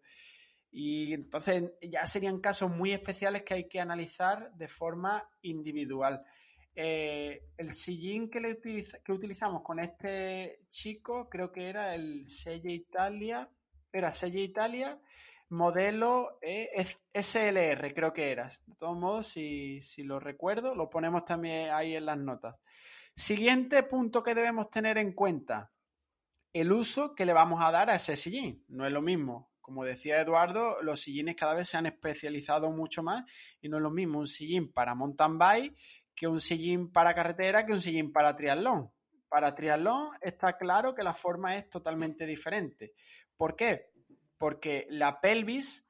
Y entonces ya serían casos muy especiales que hay que analizar de forma individual. Eh, el sillín que, le que utilizamos con este chico creo que era el Selle Italia, era Selle Italia, modelo e SLR creo que era. De todos modos, si, si lo recuerdo, lo ponemos también ahí en las notas. Siguiente punto que debemos tener en cuenta, el uso que le vamos a dar a ese sillín. No es lo mismo como decía Eduardo, los sillines cada vez se han especializado mucho más y no es lo mismo un sillín para mountain bike que un sillín para carretera que un sillín para triatlón. Para triatlón está claro que la forma es totalmente diferente. ¿Por qué? Porque la pelvis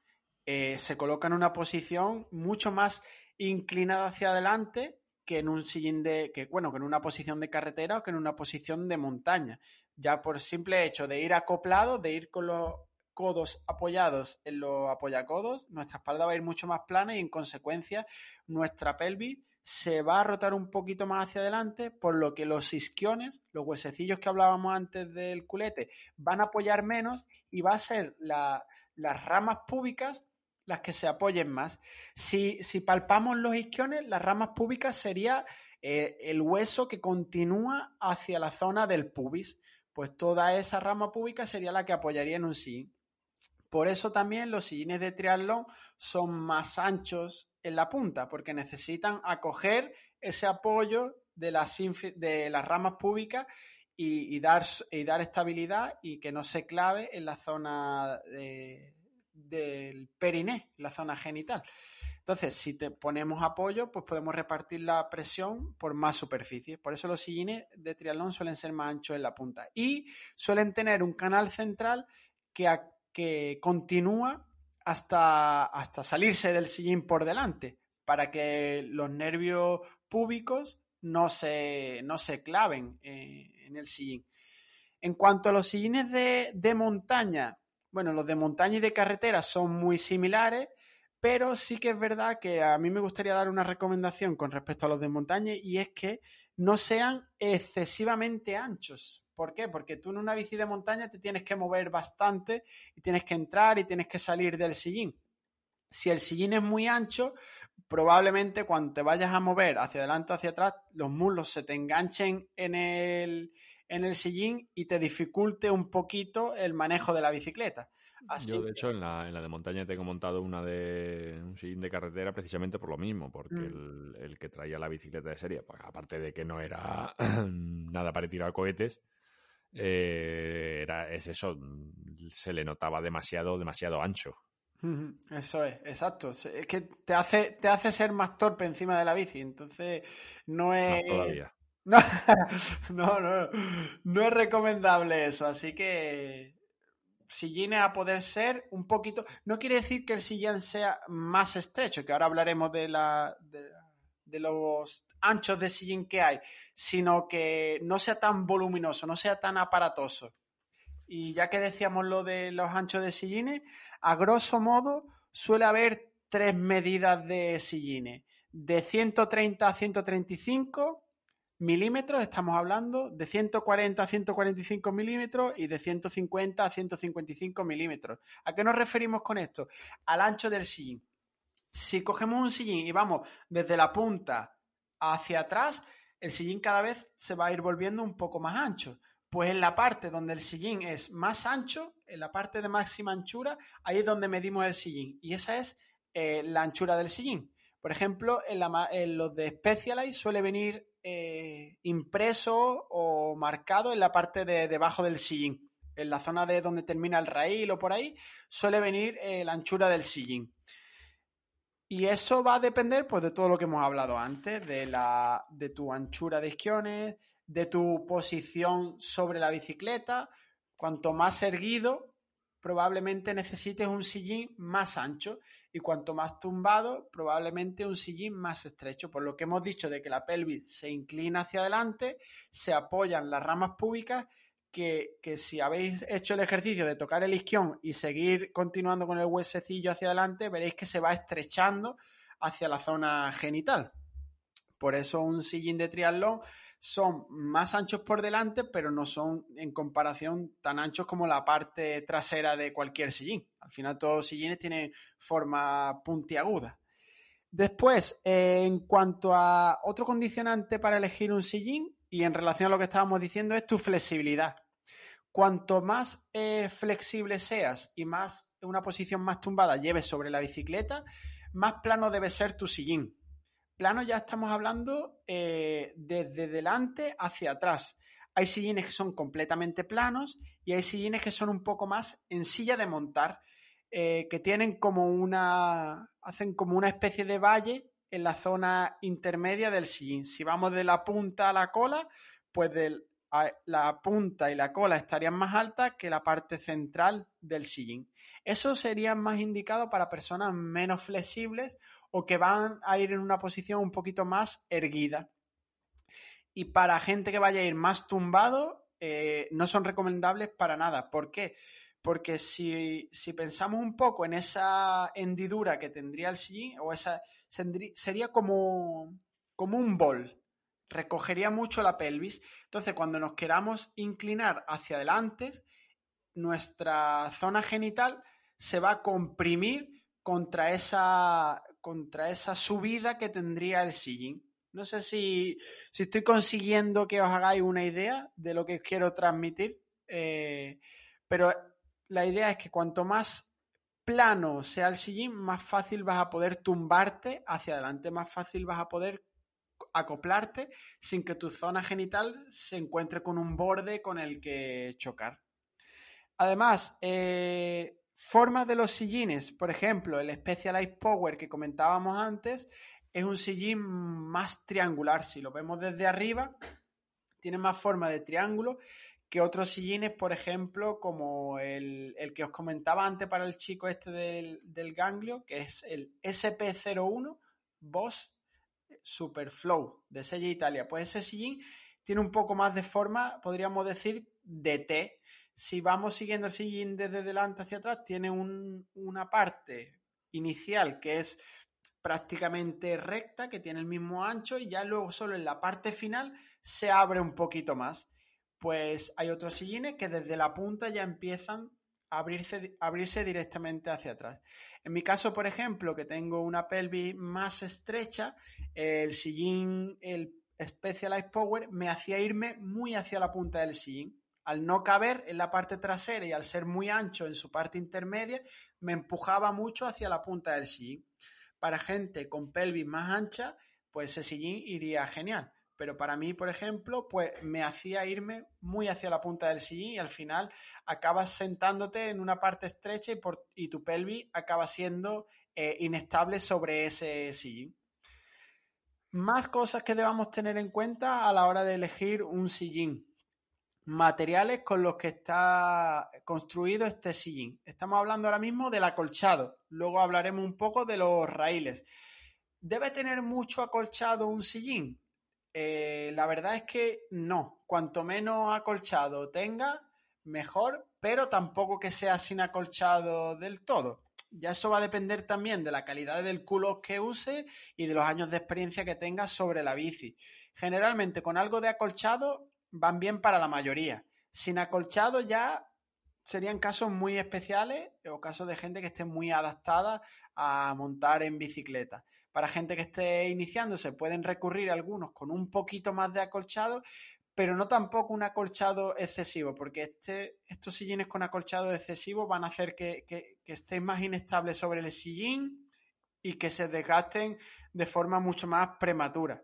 eh, se coloca en una posición mucho más inclinada hacia adelante que en un sillín de, que, bueno, que en una posición de carretera o que en una posición de montaña. Ya por simple hecho de ir acoplado, de ir con los codos apoyados en los apoyacodos, nuestra espalda va a ir mucho más plana y en consecuencia nuestra pelvis se va a rotar un poquito más hacia adelante, por lo que los isquiones, los huesecillos que hablábamos antes del culete, van a apoyar menos y va a ser las ramas púbicas las que se apoyen más. Si, palpamos los isquiones, las ramas púbicas sería eh, el hueso que continúa hacia la zona del pubis. Pues toda esa rama púbica sería la que apoyaría en un sí. Por eso también los sillines de triatlón son más anchos en la punta, porque necesitan acoger ese apoyo de las, de ramas públicas y, dar, estabilidad y que no se clave en la zona del periné, la zona genital. Entonces, si te ponemos apoyo, pues podemos repartir la presión por más superficie. Por eso los sillines de triatlón suelen ser más anchos en la punta y suelen tener un canal central que, que continúa hasta, hasta salirse del sillín por delante, para que los nervios púbicos no se, no se claven eh, en el sillín. En cuanto a los sillines de, de montaña, bueno, los de montaña y de carretera son muy similares, pero sí que es verdad que a mí me gustaría dar una recomendación con respecto a los de montaña y es que no sean excesivamente anchos. ¿Por qué? Porque tú en una bici de montaña te tienes que mover bastante y tienes que entrar y tienes que salir del sillín. Si el sillín es muy ancho, probablemente cuando te vayas a mover hacia adelante o hacia atrás, los muslos se te enganchen en el, en el sillín y te dificulte un poquito el manejo de la bicicleta. Yo, de hecho, en la, en la de montaña tengo montado una de un sillín de carretera precisamente por lo mismo, porque mm. el, que traía la bicicleta de serie, pues, aparte de que no era nada para tirar cohetes, eh, era, es eso, se le notaba demasiado, demasiado ancho. Eso es, exacto. Es que te hace, te hace ser más torpe encima de la bici, entonces no es... todavía. No, no, no, es recomendable eso, así que sillines a poder ser un poquito... No quiere decir que el sillín sea más estrecho, que ahora hablaremos de, la, de los anchos de sillín que hay, sino que no sea tan voluminoso, no sea tan aparatoso. Y ya que decíamos lo de los anchos de sillines, a grosso modo suele haber tres medidas de sillines. De 130 a 135 milímetros, estamos hablando, de 140 a 145 milímetros y de 150 a 155 milímetros. ¿A qué nos referimos con esto? Al ancho del sillín. Si cogemos un sillín y vamos desde la punta hacia atrás, el sillín cada vez se va a ir volviendo un poco más ancho. Pues en la parte donde el sillín es más ancho, en la parte de máxima anchura, ahí es donde medimos el sillín. Y esa es eh, la anchura del sillín. Por ejemplo, en, los de Specialized suele venir eh, impreso o marcado en la parte de debajo del sillín. En la zona de donde termina el raíl o por ahí, suele venir eh, la anchura del sillín. Y eso va a depender pues, de todo lo que hemos hablado antes, de, la, de tu anchura de isquiones, de tu posición sobre la bicicleta. Cuanto más erguido, probablemente necesites un sillín más ancho y cuanto más tumbado, probablemente un sillín más estrecho. Por lo que hemos dicho de que la pelvis se inclina hacia adelante, se apoyan las ramas públicas que, si habéis hecho el ejercicio de tocar el isquión y seguir continuando con el huesecillo hacia adelante, veréis que se va estrechando hacia la zona genital. Por eso un sillín de triatlón son más anchos por delante, pero no son en comparación tan anchos como la parte trasera de cualquier sillín. Al final todos los sillines tienen forma puntiaguda. Después, en cuanto a otro condicionante para elegir un sillín, y en relación a lo que estábamos diciendo, es tu flexibilidad. Cuanto más eh, flexible seas y más una posición más tumbada lleves sobre la bicicleta, más plano debe ser tu sillín. Plano ya estamos hablando eh, desde delante hacia atrás. Hay sillines que son completamente planos y hay sillines que son un poco más en silla de montar, eh, que tienen como una. hacen como una especie de valle en la zona intermedia del sillín. Si vamos de la punta a la cola, pues la punta y la cola estarían más altas que la parte central del sillín. Eso sería más indicado para personas menos flexibles o que van a ir en una posición un poquito más erguida. Y para gente que vaya a ir más tumbado, eh, no son recomendables para nada. ¿Por qué? Porque si, si, pensamos un poco en esa hendidura que tendría el sillín, o esa sería como, como un bol, recogería mucho la pelvis. Entonces, cuando nos queramos inclinar hacia adelante, nuestra zona genital se va a comprimir contra esa, contra esa subida que tendría el sillín. No sé si, si, estoy consiguiendo que os hagáis una idea de lo que quiero transmitir, eh, pero la idea es que cuanto más plano sea el sillín, más fácil vas a poder tumbarte hacia adelante, más fácil vas a poder acoplarte sin que tu zona genital se encuentre con un borde con el que chocar. Además, eh, formas de los sillines, por ejemplo, el Specialized Power que comentábamos antes, es un sillín más triangular. Si lo vemos desde arriba, tiene más forma de triángulo que otros sillines, por ejemplo, como el, que os comentaba antes para el chico este del, del ganglio, que es el SP01 Boss Superflow de Sella Italia. Pues ese sillín tiene un poco más de forma, podríamos decir, de T. Si vamos siguiendo el sillín desde delante hacia atrás, tiene una parte inicial que es prácticamente recta, que tiene el mismo ancho, y ya luego solo en la parte final se abre un poquito más. Pues hay otros sillines que desde la punta ya empiezan a abrirse, abrirse directamente hacia atrás. En mi caso, por ejemplo, que tengo una pelvis más estrecha, el sillín, el Specialized Power, me hacía irme muy hacia la punta del sillín. Al no caber en la parte trasera y al ser muy ancho en su parte intermedia, me empujaba mucho hacia la punta del sillín. Para gente con pelvis más ancha, pues ese sillín iría genial. Pero para mí, por ejemplo, pues me hacía irme muy hacia la punta del sillín y al final acabas sentándote en una parte estrecha y, por, y tu pelvis acaba siendo eh, inestable sobre ese sillín. Más cosas que debamos tener en cuenta a la hora de elegir un sillín materiales con los que está construido este sillín. Estamos hablando ahora mismo del acolchado, luego hablaremos un poco de los raíles. ¿Debe tener mucho acolchado un sillín? Eh, la verdad es que no. Cuanto menos acolchado tenga, mejor, pero tampoco que sea sin acolchado del todo. Ya eso va a depender también de la calidad del culo que use y de los años de experiencia que tenga sobre la bici. Generalmente con algo de acolchado van bien para la mayoría. Sin acolchado ya serían casos muy especiales o casos de gente que esté muy adaptada a montar en bicicleta. Para gente que esté iniciándose pueden recurrir algunos con un poquito más de acolchado, pero no tampoco un acolchado excesivo, porque este, estos sillines con acolchado excesivo van a hacer que, que, estén más inestables sobre el sillín y que se desgasten de forma mucho más prematura.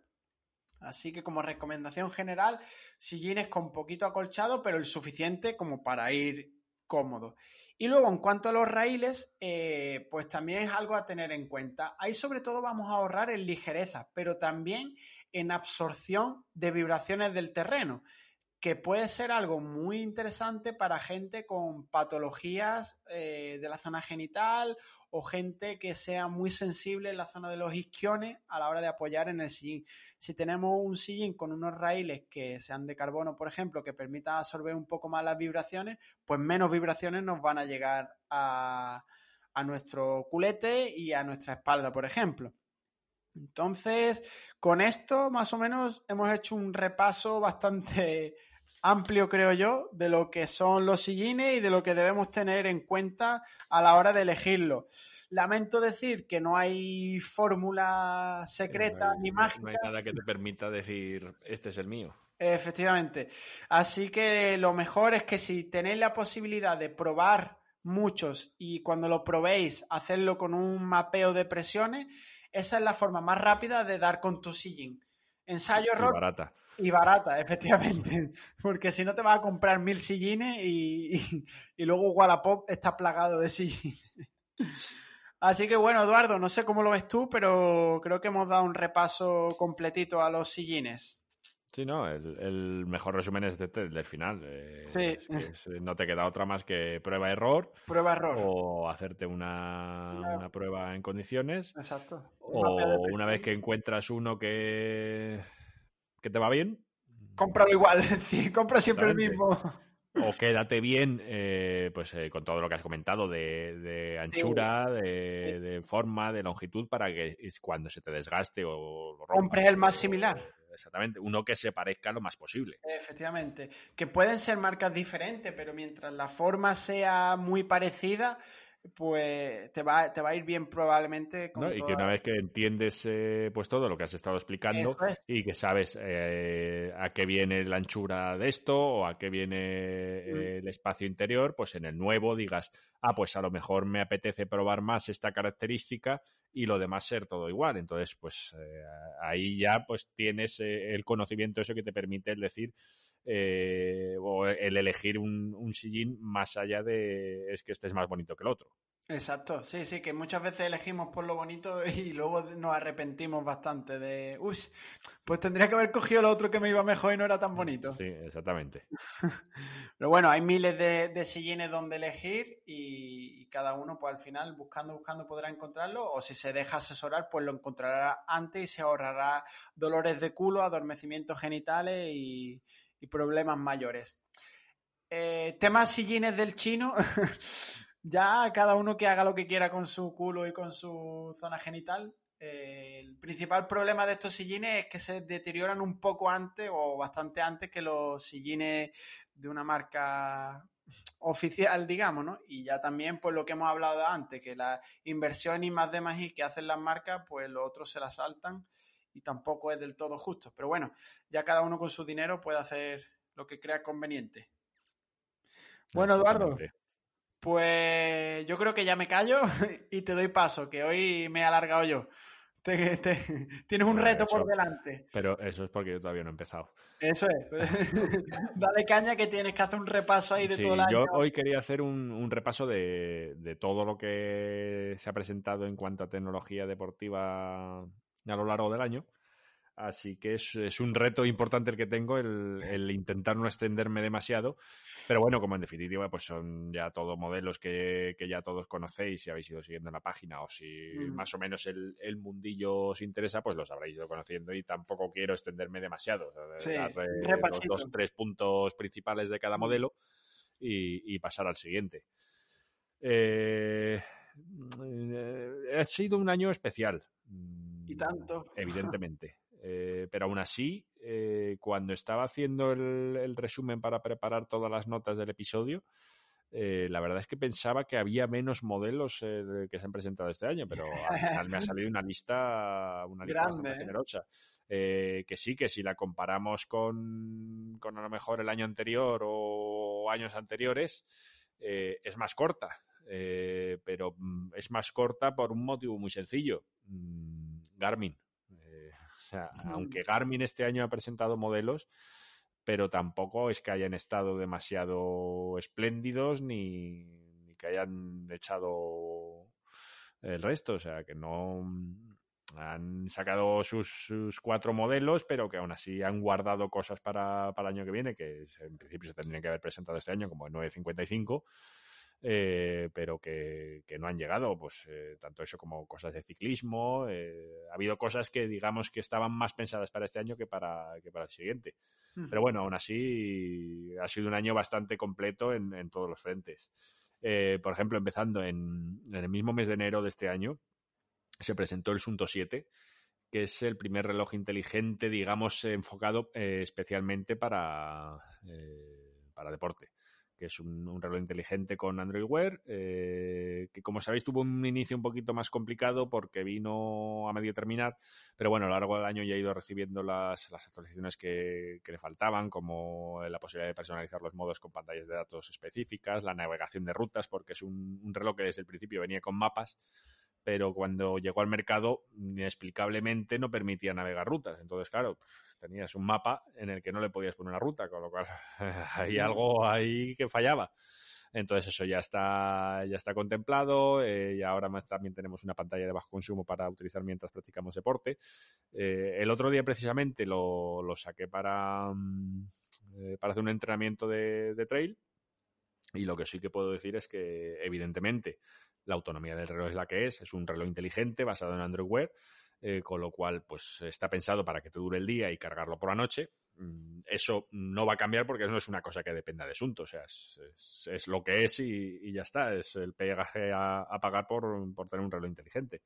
Así que como recomendación general, sillines con poquito acolchado, pero el suficiente como para ir cómodo. Y luego, en cuanto a los raíles, eh, pues también es algo a tener en cuenta. Ahí sobre todo vamos a ahorrar en ligereza, pero también en absorción de vibraciones del terreno, que puede ser algo muy interesante para gente con patologías eh, de la zona genital o gente que sea muy sensible en la zona de los isquiones a la hora de apoyar en el sillín. Si tenemos un sillín con unos raíles que sean de carbono, por ejemplo, que permitan absorber un poco más las vibraciones, pues menos vibraciones nos van a llegar a, a nuestro culete y a nuestra espalda, por ejemplo. Entonces, con esto más o menos hemos hecho un repaso bastante amplio, creo yo, de lo que son los sillines y de lo que debemos tener en cuenta a la hora de elegirlo. Lamento decir que no hay fórmula secreta ni mágica. No hay nada que te permita decir, este es el mío. Efectivamente. Así que lo mejor es que si tenéis la posibilidad de probar muchos y cuando lo probéis hacerlo con un mapeo de presiones, esa es la forma más rápida de dar con tu sillín. Ensayo error. barata. Y barata, efectivamente. Porque si no te vas a comprar mil sillines y, y, luego Wallapop está plagado de sillines. Así que bueno, Eduardo, no sé cómo lo ves tú, pero creo que hemos dado un repaso completito a los sillines. Sí, no, el, mejor resumen es este, del final. Eh, sí. no te queda otra más que prueba-error. Prueba-error. O hacerte una, una, prueba en condiciones. Exacto. O una vez que encuentras uno que que te va bien. Cómpralo igual, compra siempre el mismo. O quédate bien, eh, pues eh, con todo lo que has comentado de, anchura, de, forma, de longitud, para que cuando se te desgaste o lo Compres el más similar. Exactamente, uno que se parezca lo más posible. Efectivamente, que pueden ser marcas diferentes, pero mientras la forma sea muy parecida, pues te va, te va a ir bien probablemente. Con Y que una vez que entiendes eh, pues todo lo que has estado explicando y que sabes eh, a qué viene la anchura de esto o a qué viene mm. el espacio interior, pues en el nuevo digas, ah, pues a lo mejor me apetece probar más esta característica y lo demás ser todo igual. Entonces, pues eh, ahí ya pues tienes el conocimiento eso que te permite el decir eh, o el elegir un, un, sillín más allá de es que este es más bonito que el otro. Exacto, sí, sí, que muchas veces elegimos por lo bonito y luego nos arrepentimos bastante de, uy, pues tendría que haber cogido lo otro que me iba mejor y no era tan bonito. Sí, exactamente. Pero bueno, hay miles de, sillines donde elegir y, cada uno, pues al final, buscando, buscando, podrá encontrarlo o si se deja asesorar, pues lo encontrará antes y se ahorrará dolores de culo, adormecimientos genitales y, y problemas mayores. Eh, temas sillines del chino. ya cada uno que haga lo que quiera con su culo y con su zona genital. Eh, el principal problema de estos sillines es que se deterioran un poco antes o bastante antes que los sillines de una marca oficial, digamos, ¿no? Y ya también, pues lo que hemos hablado antes, que la inversión y más de más que hacen las marcas, pues los otros se la saltan y tampoco es del todo justo. Pero bueno, ya cada uno con su dinero puede hacer lo que crea conveniente. Bueno, Eduardo, pues yo creo que ya me callo y te doy paso, que hoy me he alargado yo. tienes un reto por delante. Pero eso es porque yo todavía no he empezado. Eso es. Dale caña que tienes que hacer un repaso ahí de todo el año. Yo hoy quería hacer un, repaso de, de, todo lo que se ha presentado en cuanto a tecnología deportiva a lo largo del año. Así que es, un reto importante el que tengo, el, intentar no extenderme demasiado. Pero bueno, como en definitiva, pues son ya todos modelos que, ya todos conocéis si habéis ido siguiendo en la página o si mm. más o menos el, mundillo os interesa, pues los habréis ido conociendo y tampoco quiero extenderme demasiado. Sí, los dos, tres puntos principales de cada modelo y, pasar al siguiente. Eh, ha sido un año especial. Y tanto. Evidentemente. Eh, pero aún así, eh, cuando estaba haciendo el, resumen para preparar todas las notas del episodio, eh, la verdad es que pensaba que había menos modelos que se han presentado este año, pero al final me ha salido una lista, una lista bastante generosa. que sí, que si la comparamos con, con, a lo mejor el año anterior o años anteriores, es más corta. pero mm, es más corta por un motivo muy sencillo. Mm, Garmin. O sea, aunque Garmin este año ha presentado modelos, pero tampoco es que hayan estado demasiado espléndidos ni, que hayan echado el resto. O sea, que no han sacado sus, cuatro modelos, pero que aún así han guardado cosas para, para el año que viene, que en principio se tendrían que haber presentado este año, como el 955 eh, pero que, no han llegado, pues eh, tanto eso como cosas de ciclismo. Eh, ha habido cosas que digamos que estaban más pensadas para este año que para, que para el siguiente. Pero bueno, aún así ha sido un año bastante completo en, todos los frentes. por ejemplo, empezando en, el mismo mes de enero de este año, se presentó el Sunto 7, que es el primer reloj inteligente, digamos, enfocado especialmente para, para deporte que es un, reloj inteligente con Android Wear, eh, que como sabéis tuvo un inicio un poquito más complicado porque vino a medio terminar, pero bueno, a lo largo del año ya ha ido recibiendo las, actualizaciones que, le faltaban, como la posibilidad de personalizar los modos con pantallas de datos específicas, la navegación de rutas, porque es un reloj que desde el principio venía con mapas, pero cuando llegó al mercado, inexplicablemente no permitía navegar rutas. Entonces, claro, tenías un mapa en el que no le podías poner una ruta, con lo cual hay algo ahí que fallaba. Entonces eso ya está, ya está contemplado eh, y ahora más también tenemos una pantalla de bajo consumo para utilizar mientras practicamos deporte. Eh, el otro día precisamente lo, saqué para, mm, eh, para hacer un entrenamiento de, de trail y lo que sí que puedo decir es que evidentemente la autonomía del reloj es la que es, es un reloj inteligente basado en Android Wear, eh, con lo cual pues está pensado para que te dure el día y cargarlo por la noche. Mm, eso no va a cambiar porque no es una cosa que dependa de asunto, o sea, es, lo que es y, ya está, es el pegaje a, pagar por, tener un reloj inteligente.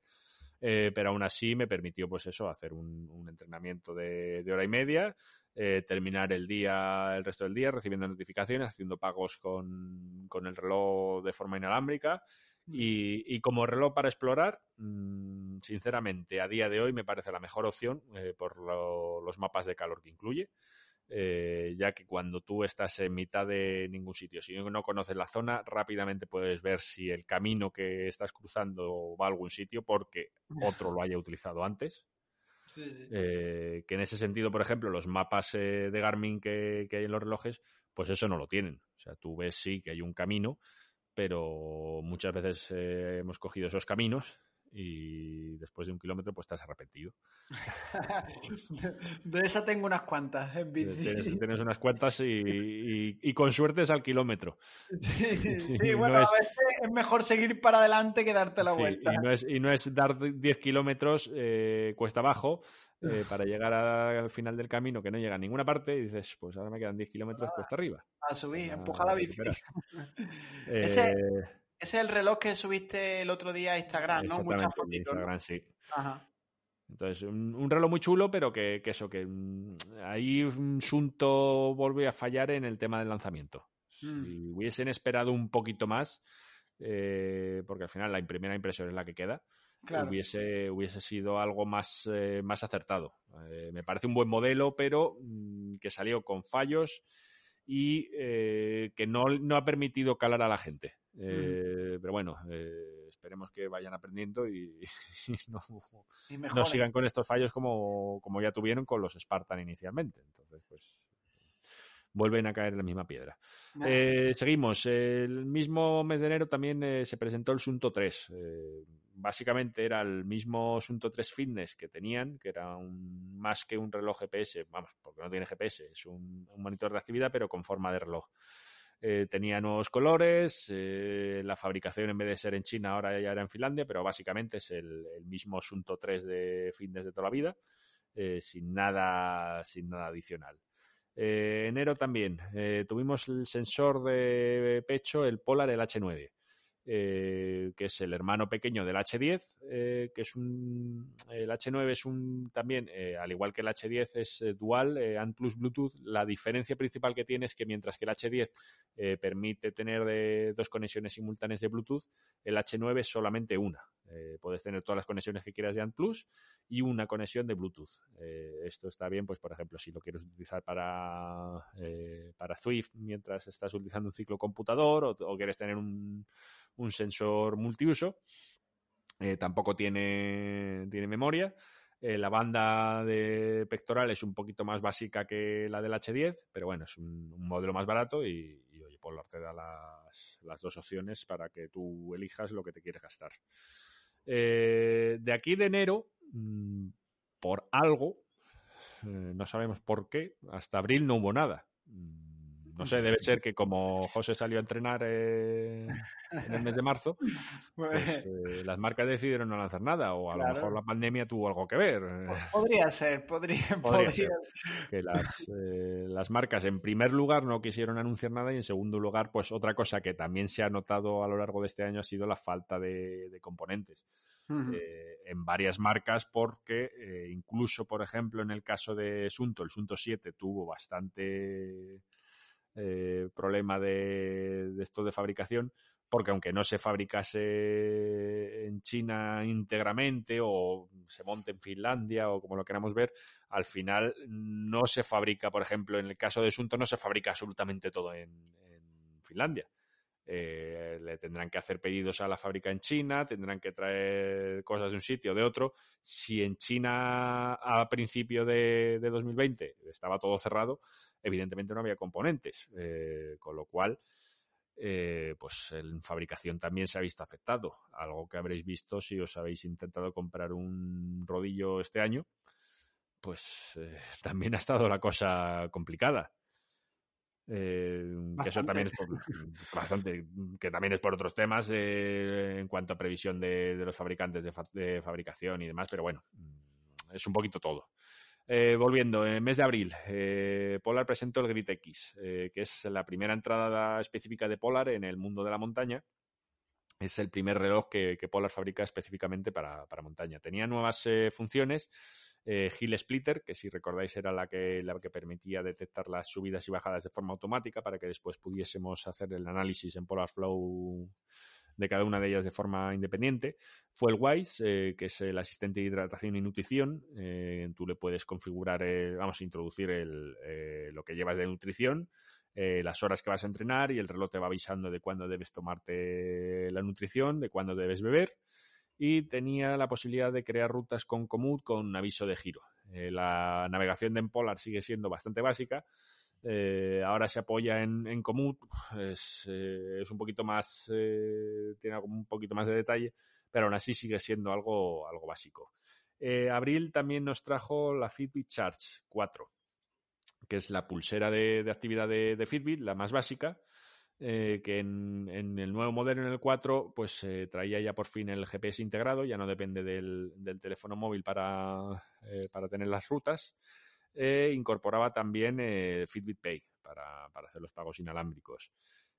Eh, pero aún así me permitió pues eso, hacer un, entrenamiento de, hora y media, eh, terminar el día, el resto del día recibiendo notificaciones, haciendo pagos con, con el reloj de forma inalámbrica y, como reloj para explorar, mm, sinceramente, a día de hoy me parece la mejor opción eh, por los mapas de calor que incluye. Eh, ya que cuando tú estás en mitad de ningún sitio, si no conoces la zona, rápidamente puedes ver si el camino que estás cruzando va a algún sitio porque otro lo haya utilizado antes. Eh, que en ese sentido, por ejemplo, los mapas de Garmin que, que, hay en los relojes, pues eso no lo tienen. O sea, tú ves sí que hay un camino, pero muchas veces eh, hemos cogido esos caminos y después de un kilómetro pues estás arrepentido. de, esa tengo unas cuantas en bici. Tienes, unas cuantas y, con suerte es al kilómetro. Sí, bueno, a veces es mejor seguir para adelante que darte la vuelta. Y no, es, y no es dar 10 kilómetros eh, cuesta abajo, eh, para llegar al final del camino que no llega a ninguna parte y dices, pues ahora me quedan 10 kilómetros ah, cuesta arriba. A subir, empuja la bici. ese, eh, es el reloj que subiste el otro día a Instagram, ¿no? Muchas fotos. Instagram, sí. Ajá. Entonces, un, reloj muy chulo, pero que, eso, que mm, ahí un Sunto vuelve a fallar en el tema del lanzamiento. Si mm. hubiesen esperado un poquito más, eh, porque al final la primera impresión es la que queda, hubiese, hubiese sido algo más, eh, más acertado. Eh, me parece un buen modelo, pero mm, que salió con fallos y eh, que no, no, ha permitido calar a la gente. Pero bueno, esperemos que vayan aprendiendo y, no, sigan con estos fallos como, como ya tuvieron con los Spartan inicialmente. Entonces, pues vuelven a caer en la misma piedra. seguimos. El mismo mes de enero también se presentó el Sunto 3 básicamente era el mismo Asunto 3 Fitness que tenían, que era un, más que un reloj GPS, vamos, porque no tiene GPS, es un, monitor de actividad, pero con forma de reloj. Eh, tenía nuevos colores, eh, la fabricación en vez de ser en China ahora ya era en Finlandia, pero básicamente es el, mismo Asunto 3 de fitness de toda la vida, eh, sin, nada, sin nada adicional. enero también tuvimos el sensor de pecho, el Polar, el H9. Eh, que es el hermano pequeño del H10, eh, que es un. El H9 es un también, eh, al igual que el H10, es dual, ANT plus Bluetooth. La diferencia principal que tiene es que mientras que el H10 permite tener de, dos conexiones simultáneas de Bluetooth, el H9 es solamente una. puedes tener todas las conexiones que quieras de ANT plus y una conexión de Bluetooth. esto está bien, pues por ejemplo, si lo quieres utilizar para, para Swift mientras estás utilizando un ciclo computador o quieres tener un un sensor multiuso. Eh, tampoco tiene, tiene memoria. Eh, la banda de pectoral es un poquito más básica que la del H10, pero bueno, es un, modelo más barato y, oye, Polar te da las, dos opciones para que tú elijas lo que te quieres gastar. Eh, de aquí de enero, mm, por algo, no sabemos por qué, hasta abril no hubo nada. No sé, debe ser que como José salió a entrenar eh, en el mes de marzo, pues, eh, las marcas decidieron no lanzar nada, o a lo mejor la pandemia tuvo algo que ver. Podría ser, podría, podría, ser. Que eh, las, marcas, en primer lugar, no quisieron anunciar nada, y en segundo lugar, pues otra cosa que también se ha notado a lo largo de este año ha sido la falta de, componentes. en varias marcas porque incluso, por ejemplo, en el caso de Sunto, el Sunto 7 tuvo bastante eh, problema de, esto de fabricación, porque aunque no se fabricase en China íntegramente o se monte en Finlandia o como lo queramos ver, al final no se fabrica, por ejemplo, en el caso de Sunto no se fabrica absolutamente todo en, Finlandia. Eh, le tendrán que hacer pedidos a la fábrica en China, tendrán que traer cosas de un sitio o de otro. Si en China a principio de 2020 estaba todo cerrado, evidentemente no había componentes, eh, con lo cual, eh, pues en fabricación también se ha visto afectado. Algo que habréis visto si os habéis intentado comprar un rodillo este año, pues eh, también ha estado la cosa complicada. que eso también es por, bastante, que también es por otros temas en cuanto a previsión de, los fabricantes de, fabricación y demás, pero bueno, es un poquito todo. Eh, volviendo, en mes de abril, eh, Polar presentó el Grit X, eh, que es la primera entrada específica de Polar en el mundo de la montaña. Es el primer reloj que, Polar fabrica específicamente para, montaña. Tenía nuevas funciones. Hill Splitter, que si recordáis era la que, la que permitía detectar las subidas y bajadas de forma automática para que después pudiésemos hacer el análisis en Polar Flow de cada una de ellas de forma independiente. Fue el WISE, eh, que es el asistente de hidratación y nutrición. Eh, tú le puedes configurar, vamos a introducir el, eh, lo que llevas de nutrición, las horas que vas a entrenar y el reloj te va avisando de cuándo debes tomarte la nutrición, de cuándo debes beber. Y tenía la posibilidad de crear rutas con Komoot con aviso de giro. la navegación de Empolar sigue siendo bastante básica, Eh, ahora se apoya en, en Comut, es, es, un poquito más, tiene un poquito más de detalle, pero aún así sigue siendo algo, algo básico. Abril también nos trajo la Fitbit Charge 4, que es la pulsera de, actividad de, de, Fitbit, la más básica, eh, que en, el nuevo modelo, en el 4, pues eh, traía ya por fin el GPS integrado, ya no depende del, teléfono móvil para, eh, para, tener las rutas. Incorporaba también Fitbit Pay para, hacer los pagos inalámbricos.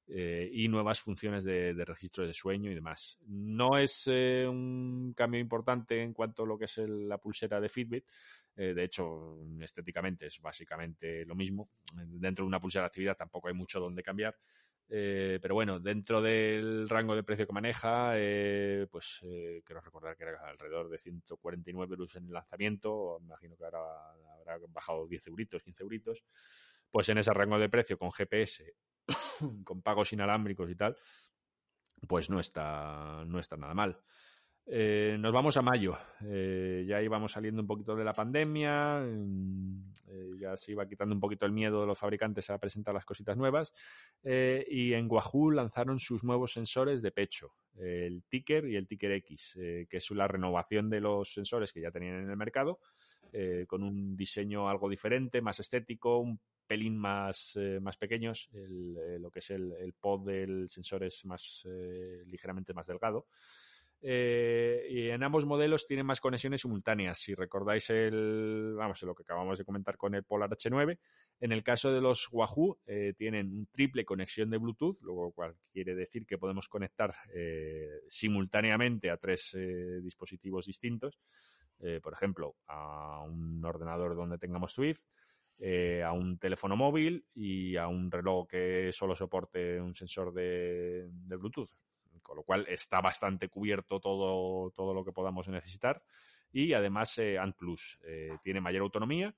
y nuevas funciones de, de, registro de sueño y demás. No es un cambio importante en cuanto a lo que es la pulsera de Fitbit, de hecho, estéticamente es básicamente lo mismo. Dentro de una pulsera de actividad tampoco hay mucho donde cambiar. Eh, pero bueno, dentro del rango de precio que maneja, eh, pues eh, quiero recordar que era alrededor de 149 euros en el lanzamiento, imagino que ahora habrá bajado 10 euritos, 15 euritos, pues en ese rango de precio con GPS, con pagos inalámbricos y tal, pues no está, no está nada mal. Eh, nos vamos a mayo. Eh, ya íbamos saliendo un poquito de la pandemia, mm, eh, ya se iba quitando un poquito el miedo de los fabricantes a presentar las cositas nuevas. y en Wahoo lanzaron sus nuevos sensores de pecho, el Ticker y el Ticker X, que es la renovación de los sensores que ya tenían en el mercado, con un diseño algo diferente, más estético, un pelín más, más pequeños. lo que es el, el, pod del sensor es más ligeramente más delgado. Eh, y en ambos modelos tienen más conexiones simultáneas. Si recordáis el, vamos, lo que acabamos de comentar con el Polar H9, en el caso de los Wahoo eh, tienen un triple conexión de Bluetooth, lo cual quiere decir que podemos conectar eh, simultáneamente a tres dispositivos distintos. por ejemplo, a un ordenador donde tengamos Swift, a un teléfono móvil y a un reloj que solo soporte un sensor de Bluetooth con lo cual está bastante cubierto todo, todo lo que podamos necesitar. Y además eh, Ant Plus eh, tiene mayor autonomía,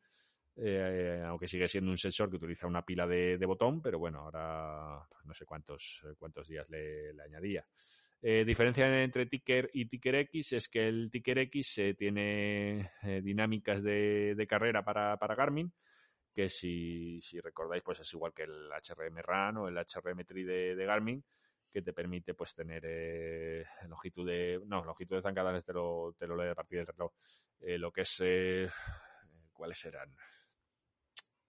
eh, aunque sigue siendo un sensor que utiliza una pila de, botón, pero bueno, ahora pues no sé cuántos, cuántos días le, añadía. diferencia entre Ticker y Ticker X es que el Ticker X tiene dinámicas de, carrera para, Garmin, que si, recordáis, pues es igual que el HRM RAN o el HRM Tri de Garmin, que te permite pues tener eh, longitud de no longitud de zancadales te lo te lo lee a partir del reloj. Eh, lo que es eh, cuáles serán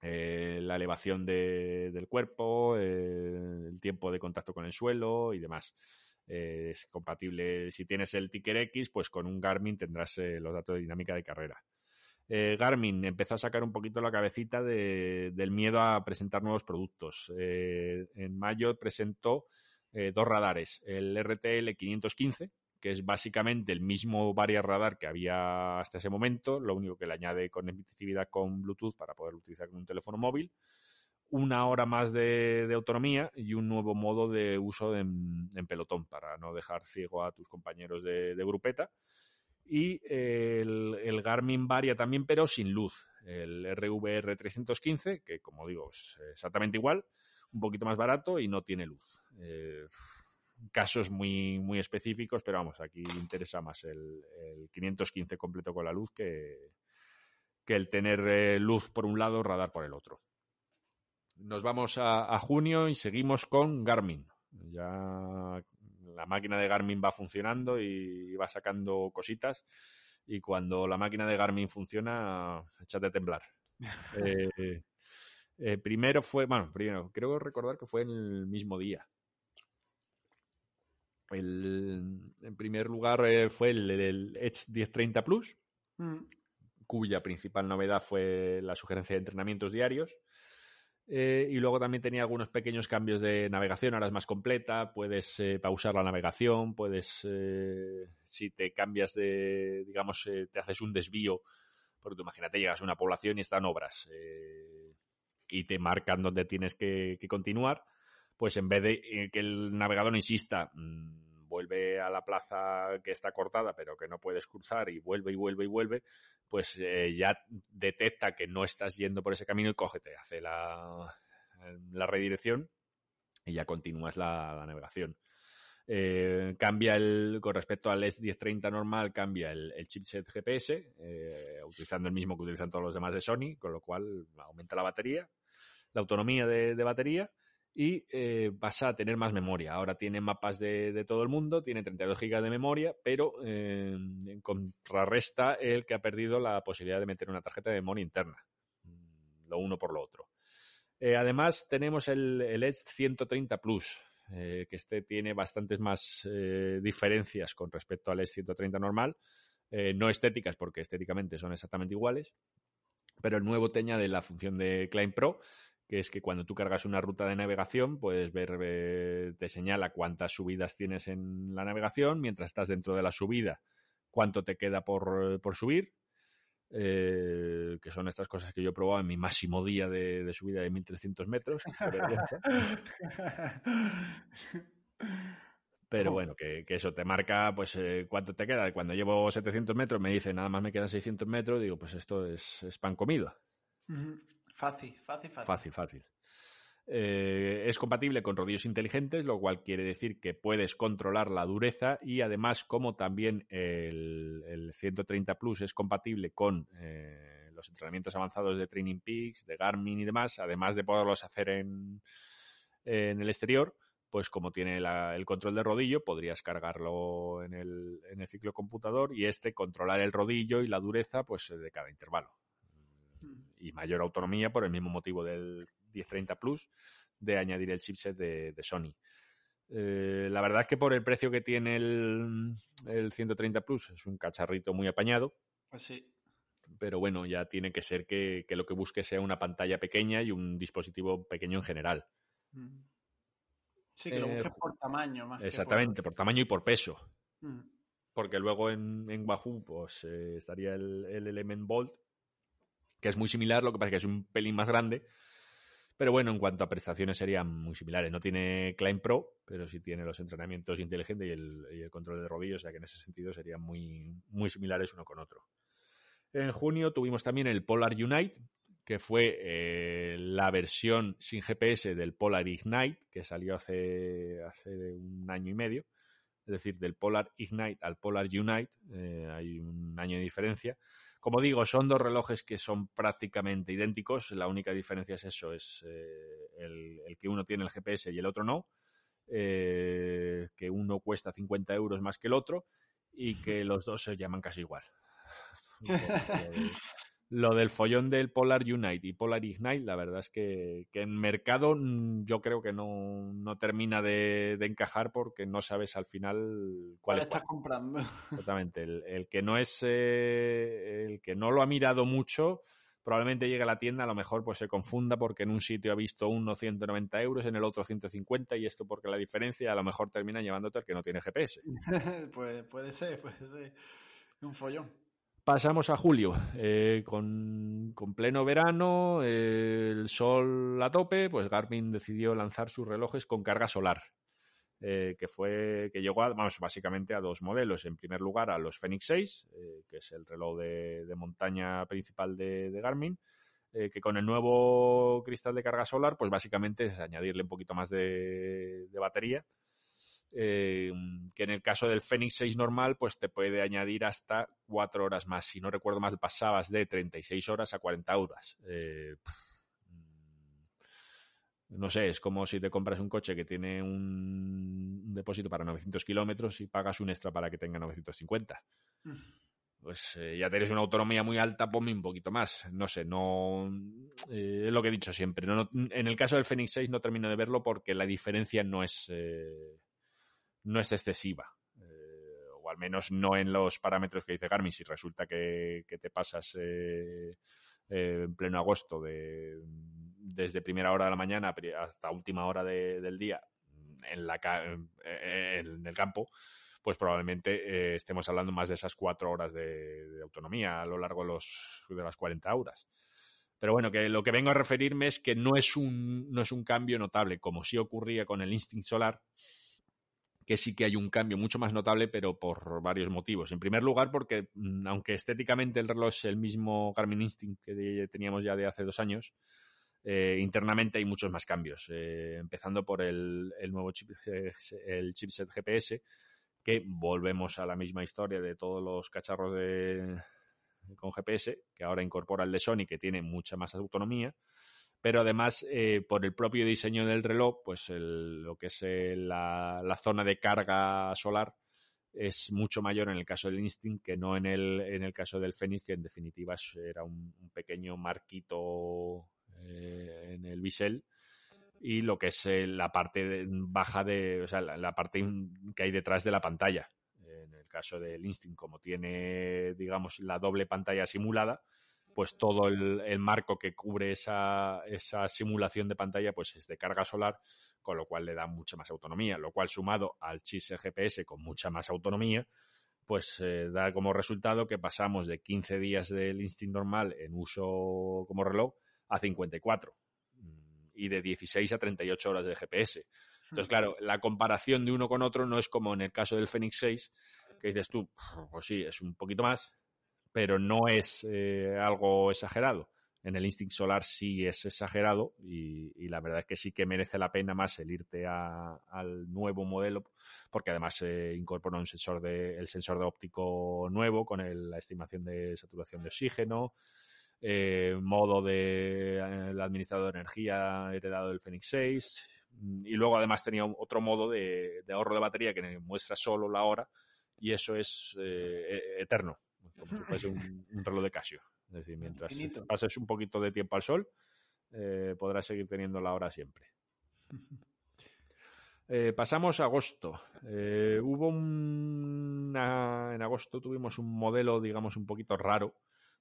la elevación del cuerpo el tiempo de contacto con el suelo y demás. Es compatible si tienes el Ticker X pues con un Garmin tendrás los datos de dinámica de carrera. Garmin empezó a sacar un poquito la cabecita del miedo a presentar nuevos productos. en mayo presentó eh, dos radares, el RTL 515, que es básicamente el mismo varias radar que había hasta ese momento, lo único que le añade conectividad con Bluetooth para poder utilizar con un teléfono móvil, una hora más de, autonomía y un nuevo modo de uso en, pelotón para no dejar ciego a tus compañeros de, grupeta. Y el, Garmin Varia también, pero sin luz. El RVR 315, que como digo es exactamente igual, un poquito más barato y no tiene luz. Eh, casos muy, muy específicos, pero vamos, aquí interesa más el, 515 completo con la luz que, que el tener eh, luz por un lado, radar por el otro. Nos vamos a, junio y seguimos con Garmin. Ya la máquina de Garmin va funcionando y va sacando cositas. Y cuando la máquina de Garmin funciona, échate a temblar. Eh, eh, primero fue, bueno, primero, creo recordar que fue en el mismo día. en primer lugar eh, fue el, Edge 1030 Plus, mm. cuya principal novedad fue la sugerencia de entrenamientos diarios. Eh, y luego también tenía algunos pequeños cambios de navegación, ahora es más completa, puedes pausar la navegación, puedes, si te cambias de, digamos, te haces un desvío, porque tú imagínate, llegas a una población y están obras y te marcan dónde tienes que, continuar, pues en vez de eh, que el navegador insista, mm, vuelve a la plaza que está cortada pero que no puedes cruzar y vuelve y vuelve y vuelve, pues eh, ya detecta que no estás yendo por ese camino y cógete, hace la, la redirección y ya continúas la, navegación. Eh, cambia el, con respecto al S1030 normal, cambia el, chipset GPS, utilizando el mismo que utilizan todos los demás de Sony, con lo cual aumenta la batería la autonomía de, batería y eh, vas a tener más memoria. Ahora tiene mapas de, todo el mundo, tiene 32 GB de memoria, pero eh, contrarresta el que ha perdido la posibilidad de meter una tarjeta de memoria interna. Mm, lo uno por lo otro. Eh, además, tenemos el, el Edge 130 Plus, que este tiene bastantes más diferencias con respecto al Edge 130 normal. no estéticas, porque estéticamente son exactamente iguales, pero el nuevo te añade la función de Client Pro, que es que cuando tú cargas una ruta de navegación, puedes ver, eh, te señala cuántas subidas tienes en la navegación, mientras estás dentro de la subida, cuánto te queda por, subir, eh, que son estas cosas que yo he probado en mi máximo día de, subida de 1300 metros. Pero bueno, que, eso te marca, pues, eh, cuánto te queda. Cuando llevo 700 metros me dice, nada más me quedan 600 metros, digo, pues esto es, pan comido. Fácil, fácil, fácil. Fácil. Eh, es compatible con rodillos inteligentes, lo cual quiere decir que puedes controlar la dureza y además como también el, 130 Plus es compatible con eh, los entrenamientos avanzados de Training Peaks, de Garmin y demás, además de poderlos hacer en, en el exterior, pues como tiene el control de rodillo, podrías cargarlo en el, en el ciclo computador y este controlar el rodillo y la dureza pues de cada intervalo y mayor autonomía por el mismo motivo del 1030 Plus de añadir el chipset de, Sony. Eh, la verdad es que por el precio que tiene el, 130 Plus es un cacharrito muy apañado. Pues sí. Pero bueno, ya tiene que ser que, lo que busque sea una pantalla pequeña y un dispositivo pequeño en general. Mm. Sí, que lo busques eh, por tamaño más. Exactamente, por... tamaño y por peso. Mm. Porque luego en, en Wahoo pues, eh, estaría el, el Element Bolt, que es muy similar, lo que pasa es que es un pelín más grande. Pero bueno, en cuanto a prestaciones serían muy similares. No tiene Climb Pro, pero sí tiene los entrenamientos inteligentes y el, control de rodillos, o sea que en ese sentido serían muy, muy similares uno con otro. En junio tuvimos también el Polar Unite, que fue eh, la versión sin GPS del Polar Ignite, que salió hace, hace un año y medio. Es decir, del Polar Ignite al Polar Unite, eh, hay un año de diferencia. Como digo, son dos relojes que son prácticamente idénticos. La única diferencia es eso, es eh, el, que uno tiene el GPS y el otro no. Eh, que uno cuesta 50 euros más que el otro y que los dos se llaman casi igual. Lo del follón del Polar Unite y Polar Ignite, la verdad es que, en mercado mm, yo creo que no, termina de, encajar porque no sabes al final cuál, estás comprando. Exactamente. El, que no es eh, el que no lo ha mirado mucho, probablemente llegue a la tienda, a lo mejor pues se confunda porque en un sitio ha visto uno 190 euros, en el otro 150 y esto porque la diferencia a lo mejor termina llevándote al que no tiene GPS. pues puede ser, puede ser. Un follón. Pasamos a julio, eh, con, pleno verano, el sol a tope, pues Garmin decidió lanzar sus relojes con carga solar, eh, que fue que llegó, vamos, básicamente a dos modelos. En primer lugar, a los Fenix 6, eh, que es el reloj de, montaña principal de, Garmin, que con el nuevo cristal de carga solar, pues básicamente es añadirle un poquito más de batería eh, que en el caso del Fenix 6 normal, pues te puede añadir hasta 4 horas más. Si no recuerdo mal, pasabas de 36 horas a 40 horas. Eh, mm, no sé, es como si te compras un coche que tiene un depósito para 900 kilómetros y pagas un extra para que tenga 950. Pues eh, ya tienes una autonomía muy alta, ponme un poquito más. No sé, no. es lo que he dicho siempre. en el caso del Fenix 6 no termino de verlo porque la diferencia no es no es excesiva. Eh, o al menos no en los parámetros que dice Garmin. Si resulta que, te pasas eh, eh, en pleno agosto de, desde primera hora de la mañana hasta última hora del día en, la, en el campo, pues probablemente estemos hablando más de esas cuatro horas de, autonomía a lo largo de, los, de las 40 horas. Pero bueno, que lo que vengo a referirme es que no es un, no es un cambio notable, como sí ocurría con el Instinct Solar, que sí que hay un cambio mucho más notable, pero por varios motivos. En primer lugar, porque mm, aunque estéticamente el reloj es el mismo Garmin Instinct que teníamos ya de hace dos años, eh, internamente hay muchos más cambios, eh, empezando por el, nuevo el chipset GPS, que volvemos a la misma historia de todos los cacharros de, con GPS, que ahora incorpora el de Sony, que tiene mucha más autonomía pero además eh, por el propio diseño del reloj, pues lo que es la, zona de carga solar es mucho mayor en el caso del Instinct que no en el, en el caso del Fenix, que en definitiva era un, pequeño marquito eh, en el bisel y lo que es eh, la parte baja de, o sea, la, parte que hay detrás de la pantalla. En el caso del Instinct, como tiene, digamos, la doble pantalla simulada, pues todo el, marco que cubre esa, esa, simulación de pantalla pues es de carga solar, con lo cual le da mucha más autonomía, lo cual sumado al chip GPS con mucha más autonomía, pues eh, da como resultado que pasamos de 15 días del Instinct normal en uso como reloj a 54 mm, y de 16 a 38 horas de GPS. Entonces, claro, la comparación de uno con otro no es como en el caso del Fenix 6, que dices tú, pues sí, es un poquito más, pero no es eh, algo exagerado. En el Instinct Solar sí es exagerado y, la verdad es que sí que merece la pena más el irte al nuevo modelo porque además se incorpora un sensor de, el sensor de óptico nuevo con la estimación de saturación de oxígeno, eh, modo de eh, administrador de energía heredado del Fenix 6 y luego además tenía otro modo de, ahorro de batería que muestra solo la hora y eso es e-, eterno como si fuese un, reloj de Casio. Es decir, mientras pases un poquito de tiempo al sol, eh, podrás seguir teniendo la hora siempre. Eh, pasamos a agosto. Eh, hubo un. En agosto tuvimos un modelo, digamos, un poquito raro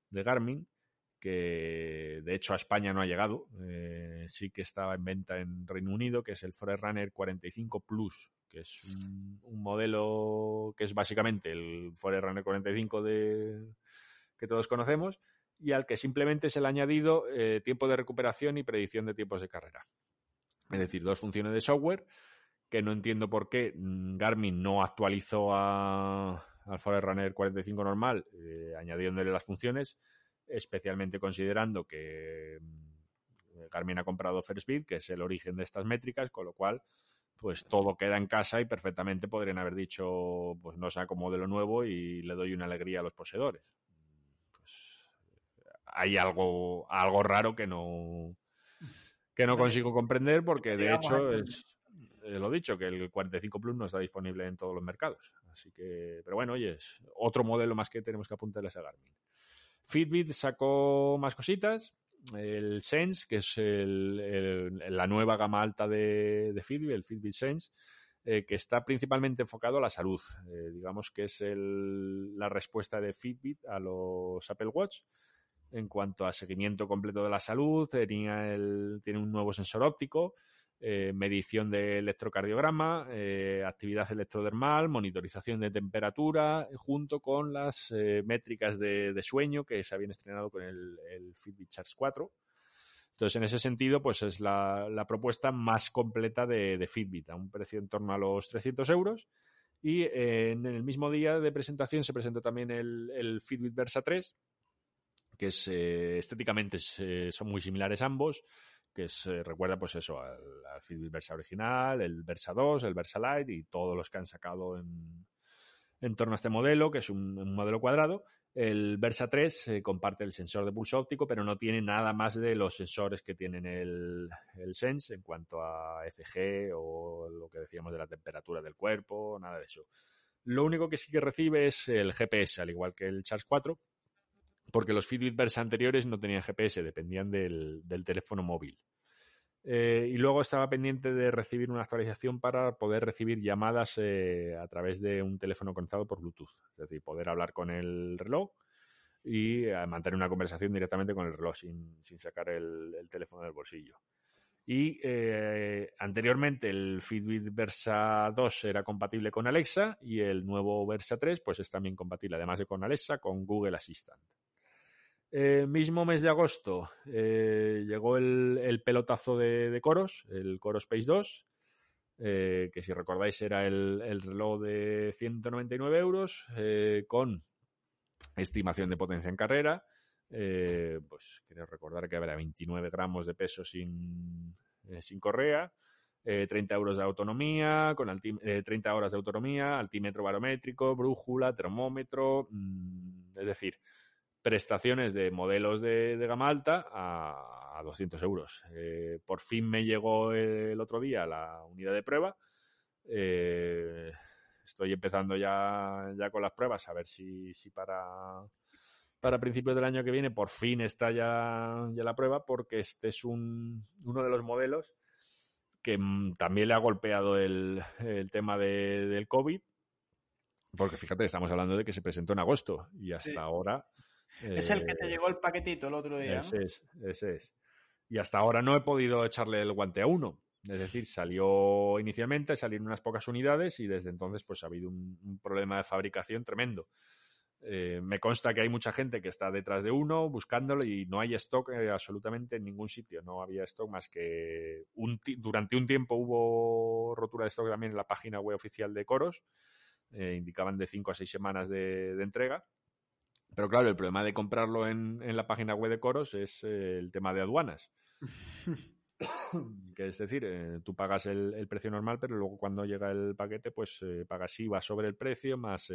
de Garmin, que de hecho a España no ha llegado. sí que estaba en venta en Reino Unido, que es el Forerunner 45 Plus, que es un, modelo que es básicamente el Forerunner 45 de, que todos conocemos y al que simplemente se le ha añadido eh, tiempo de recuperación y predicción de tiempos de carrera. Es decir, dos funciones de software que no entiendo por qué mm, Garmin no actualizó a, al Forerunner 45 normal eh, añadiéndole las funciones, especialmente considerando que mm, Garmin ha comprado Firstbit, que es el origen de estas métricas, con lo cual pues todo queda en casa y perfectamente podrían haber dicho, pues no saco modelo nuevo y le doy una alegría a los poseedores. Pues hay algo, algo raro que no, que no consigo comprender porque de hecho es eh, lo dicho, que el 45 Plus no está disponible en todos los mercados. Así que, pero bueno, oye, es otro modelo más que tenemos que apuntarles a Garmin. Fitbit sacó más cositas el Sense, que es la nueva gama alta de, Fitbit, el Fitbit Sense, eh, que está principalmente enfocado a la salud. Eh, digamos que es la respuesta de Fitbit a los Apple Watch en cuanto a seguimiento completo de la salud. tiene un nuevo sensor óptico eh, medición de electrocardiograma, eh, actividad electrodermal, monitorización de temperatura, junto con las eh, métricas de, sueño que se habían estrenado con el, Fitbit Charge 4. Entonces, en ese sentido, pues es la, propuesta más completa de, Fitbit, a un precio en torno a los 300 euros. Y en el mismo día de presentación se presentó también el, Fitbit Versa 3, que es estéticamente son muy similares ambos que se recuerda pues eso al, Fitbit Versa original, el Versa 2, el Versa Lite y todos los que han sacado en, en torno a este modelo, que es un, modelo cuadrado. El Versa 3 eh, comparte el sensor de pulso óptico, pero no tiene nada más de los sensores que tienen el, el Sense en cuanto a ECG o lo que decíamos de la temperatura del cuerpo, nada de eso. Lo único que sí que recibe es el GPS, al igual que el Charge 4, porque los Fitbit Versa anteriores no tenían GPS, dependían del, teléfono móvil. Eh, y luego estaba pendiente de recibir una actualización para poder recibir llamadas eh, a través de un teléfono conectado por Bluetooth. Es decir, poder hablar con el reloj y eh, mantener una conversación directamente con el reloj sin, sacar el, teléfono del bolsillo. Y anteriormente el Fitbit Versa 2 era compatible con Alexa y el nuevo Versa 3 pues es también compatible, además de con Alexa, con Google Assistant. Eh, mismo mes de agosto eh, llegó el, pelotazo de, Coros, el Coros Space 2, eh, que si recordáis era el, reloj de 199 euros con estimación de potencia en carrera. pues quiero recordar que habrá 29 gramos de peso sin, sin correa. 30 euros de autonomía, con 30 horas de autonomía, altímetro barométrico, brújula, termómetro, mm, es decir, prestaciones de modelos de, gama alta a, a 200 euros. Eh, por fin me llegó el otro día la unidad de prueba. Eh, estoy empezando ya, ya con las pruebas a ver si, si para, para principios del año que viene por fin está ya, ya la prueba porque este es un, uno de los modelos que mm, también le ha golpeado el, el tema de, del COVID. Porque fíjate, estamos hablando de que se presentó en agosto y hasta ahora es el que te eh, llegó el paquetito el otro día. Ese es, ese es. Y hasta ahora no he podido echarle el guante a uno. Es decir, salió inicialmente, salieron unas pocas unidades y desde entonces pues ha habido un, problema de fabricación tremendo. Eh, me consta que hay mucha gente que está detrás de uno buscándolo y no hay stock eh, absolutamente en ningún sitio. No había stock más que un durante un tiempo hubo rotura de stock también en la página web oficial de Coros. indicaban de 5 a 6 semanas de entrega pero claro, el problema de comprarlo en, la página web de Coros es eh, el tema de aduanas. que es decir, eh, tú pagas el, precio normal, pero luego cuando llega el paquete, pues eh, pagas IVA sobre el precio más,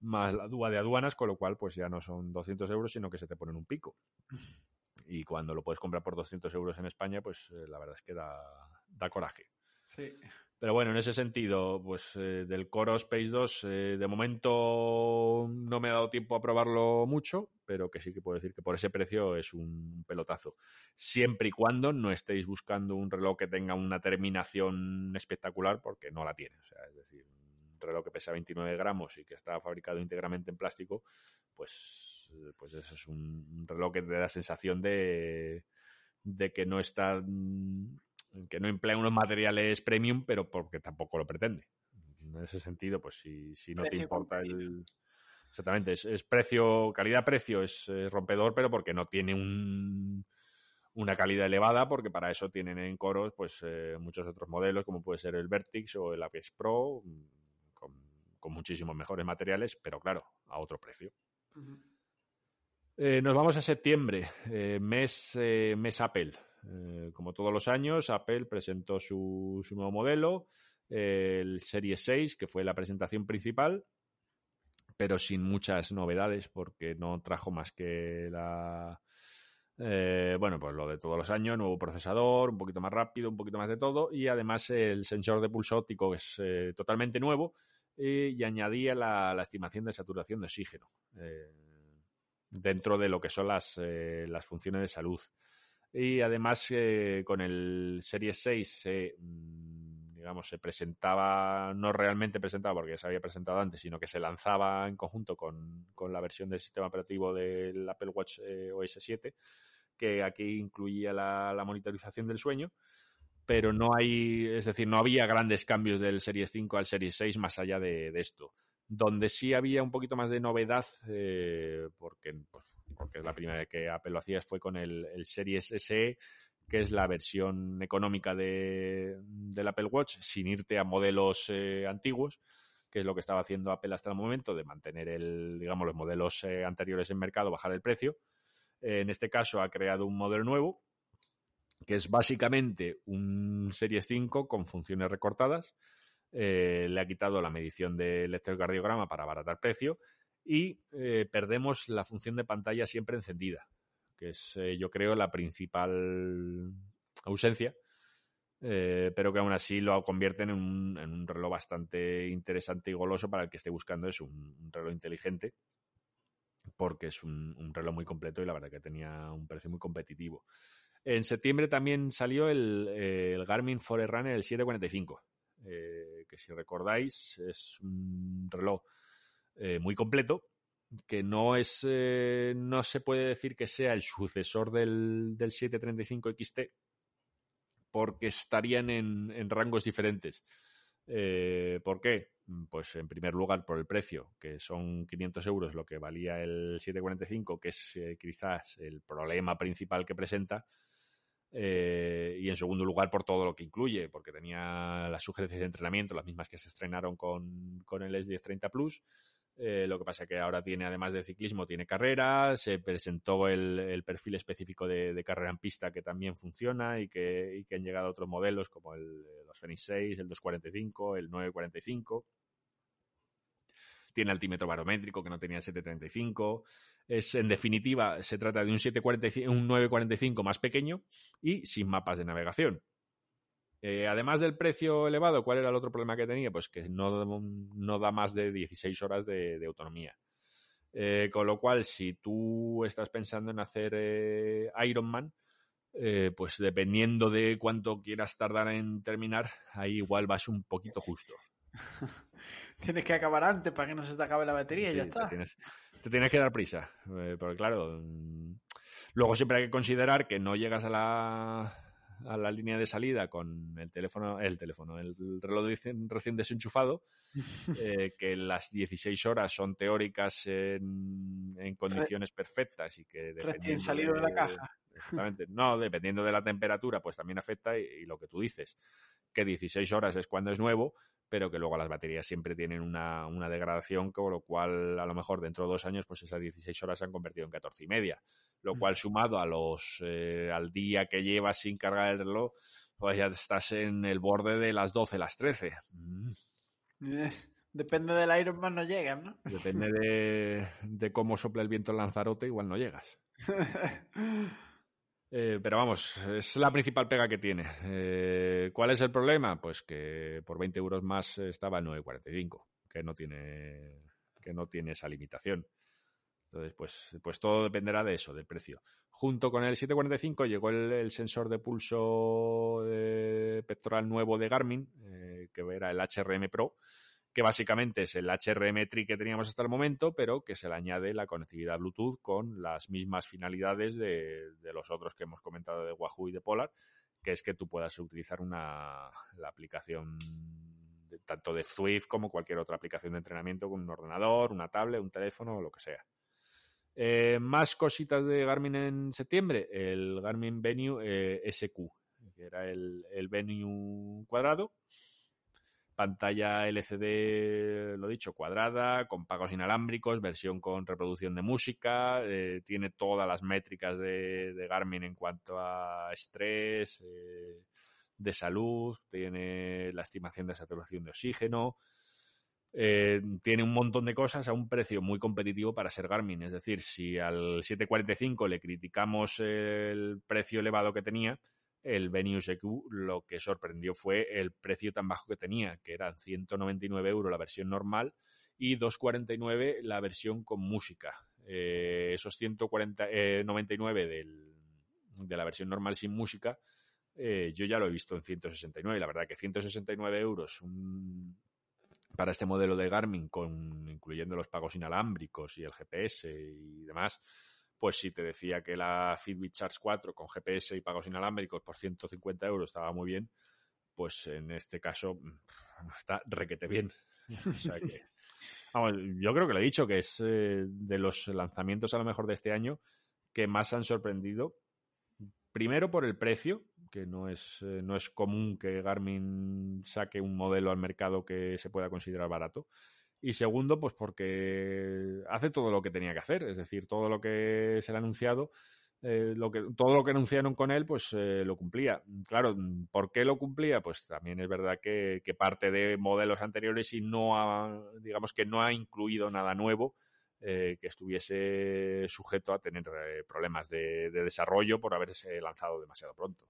más la dúa de aduanas, con lo cual pues ya no son 200 euros, sino que se te ponen un pico. Y cuando lo puedes comprar por 200 euros en España, pues la verdad es que da, da coraje. Sí. Pero bueno, en ese sentido, pues eh, del Coro Space 2, eh, de momento no me ha dado tiempo a probarlo mucho, pero que sí que puedo decir que por ese precio es un pelotazo. Siempre y cuando no estéis buscando un reloj que tenga una terminación espectacular, porque no la tiene. O sea, es decir, un reloj que pesa 29 gramos y que está fabricado íntegramente en plástico, pues, pues eso es un reloj que te da la sensación de, de que no está que no emplea unos materiales premium, pero porque tampoco lo pretende. En ese sentido, pues si, si no te importa el... Exactamente, es, precio, calidad-precio, es, rompedor, pero porque no tiene un, una calidad elevada, porque para eso tienen en coros pues eh, muchos otros modelos, como puede ser el Vertix o el Apex Pro, con, muchísimos mejores materiales, pero claro, a otro precio. Eh, nos vamos a septiembre, eh, mes, mes Apple. Eh, como todos los años, Apple presentó su, nuevo modelo, el Serie 6, que fue la presentación principal, pero sin muchas novedades porque no trajo más que la... Eh, bueno, pues lo de todos los años, nuevo procesador, un poquito más rápido, un poquito más de todo, y además el sensor de pulso óptico es eh, totalmente nuevo y añadía la, estimación de saturación de oxígeno dentro de lo que son las, las funciones de salud. Y además eh, con el Series 6 se, digamos, se presentaba, no realmente presentaba porque se había presentado antes, sino que se lanzaba en conjunto con, la versión del sistema operativo del Apple Watch eh, OS 7, que aquí incluía la, monitorización del sueño pero no hay, es decir, no había grandes cambios del Series 5 al Series 6 más allá de, esto. Donde sí había un poquito más de novedad, eh, porque pues, porque la primera vez que Apple lo hacía fue con el, Series SE, que es la versión económica de, del Apple Watch, sin irte a modelos eh, antiguos, que es lo que estaba haciendo Apple hasta el momento, de mantener el, digamos, los modelos eh, anteriores en mercado, bajar el precio. Eh, en este caso ha creado un modelo nuevo, que es básicamente un Series 5 con funciones recortadas. le ha quitado la medición del electrocardiograma para abaratar precio y perdemos la función de pantalla siempre encendida, que es eh, yo creo la principal ausencia, eh, pero que aún así lo convierten en un, reloj bastante interesante y goloso para el que esté buscando es un, reloj inteligente, porque es un, reloj muy completo y la verdad que tenía un precio muy competitivo. En septiembre también salió el, el Garmin Forerunner el 745, que si recordáis es un reloj eh, muy completo, que no es eh, no se puede decir que sea el sucesor del, del 735 XT porque estarían en, rangos diferentes. Eh, ¿Por qué? Pues en primer lugar por el precio, que son 500 euros lo que valía el 745, que es quizás el problema principal que presenta. y en segundo lugar por todo lo que incluye, porque tenía las sugerencias de entrenamiento, las mismas que se estrenaron con, con el S1030 Plus. Eh, lo que pasa es que ahora tiene, además de ciclismo, tiene carrera. Se presentó el, perfil específico de, carrera en pista que también funciona y que, han llegado otros modelos como el, los Fenix 6, el 245, el 945. tiene altímetro barométrico que no tenía el 735. Es, en definitiva, se trata de un, 745, un 945 más pequeño y sin mapas de navegación. Eh, además del precio elevado, ¿cuál era el otro problema que tenía? Pues que no, no da más de 16 horas de, autonomía. Eh, con lo cual, si tú estás pensando en hacer eh, Ironman, pues dependiendo de cuánto quieras tardar en terminar, ahí igual vas un poquito justo. tienes que acabar antes para que no se te acabe la batería y ya está. Te tienes, que dar prisa. porque claro, mm, luego siempre hay que considerar que no llegas a la a la línea de salida con el teléfono, el teléfono, el reloj recién desenchufado, eh, que las 16 horas son teóricas en, condiciones perfectas y que recién salido de, la caja. Exactamente. No, dependiendo de la temperatura, pues también afecta y, lo que tú dices, que 16 horas es cuando es nuevo, pero que luego las baterías siempre tienen una, una, degradación, con lo cual a lo mejor dentro de dos años pues esas 16 horas se han convertido en 14 y media, lo cual sumado a los eh, al día que llevas sin cargar el reloj, pues ya estás en el borde de las 12, las 13. Mm. Eh, depende del Ironman no llegas, ¿no? Depende de, de cómo sopla el viento en Lanzarote, igual no llegas. Eh, pero vamos, es la principal pega que tiene. Eh, ¿Cuál es el problema? Pues que por 20 euros más estaba el 945, que no tiene, que no tiene esa limitación. Entonces, pues, pues todo dependerá de eso, del precio. Junto con el 745 llegó el, sensor de pulso pectoral nuevo de Garmin, eh, que era el HRM Pro, que básicamente es el HRM Tri que teníamos hasta el momento, pero que se le añade la conectividad Bluetooth con las mismas finalidades de, los otros que hemos comentado de Wahoo y de Polar, que es que tú puedas utilizar una, la aplicación tanto de Swift como cualquier otra aplicación de entrenamiento con un ordenador, una tablet, un teléfono o lo que sea. Eh, más cositas de Garmin en septiembre, el Garmin Venue eh, SQ, que era el, el Venue cuadrado, pantalla LCD, lo dicho, cuadrada, con pagos inalámbricos, versión con reproducción de música, eh, tiene todas las métricas de, Garmin en cuanto a estrés, eh, de salud, tiene la estimación de saturación de oxígeno, eh, tiene un montón de cosas a un precio muy competitivo para ser Garmin. Es decir, si al 745 le criticamos el precio elevado que tenía, el Venus EQ lo que sorprendió fue el precio tan bajo que tenía, que eran 199 euros la versión normal y 249 la versión con música. Eh, esos 199 eh, de la versión normal sin música, eh, yo ya lo he visto en 169. La verdad que 169 euros para este modelo de Garmin, con, incluyendo los pagos inalámbricos y el GPS y demás, pues si te decía que la Fitbit Charge 4 con GPS y pagos inalámbricos por 150 euros estaba muy bien, pues en este caso mm, está requete bien. yo creo que lo he dicho, que es eh, de los lanzamientos a lo mejor de este año que más han sorprendido. Primero por el precio, que no es, eh, no es común que Garmin saque un modelo al mercado que se pueda considerar barato. Y segundo, pues porque hace todo lo que tenía que hacer, es decir, todo lo que se le ha anunciado, eh, lo que, todo lo que anunciaron con él, pues eh, lo cumplía. Claro, ¿por qué lo cumplía? Pues también es verdad que, parte de modelos anteriores y no ha, digamos que no ha incluido nada nuevo que estuviese sujeto a tener problemas de desarrollo por haberse lanzado demasiado pronto.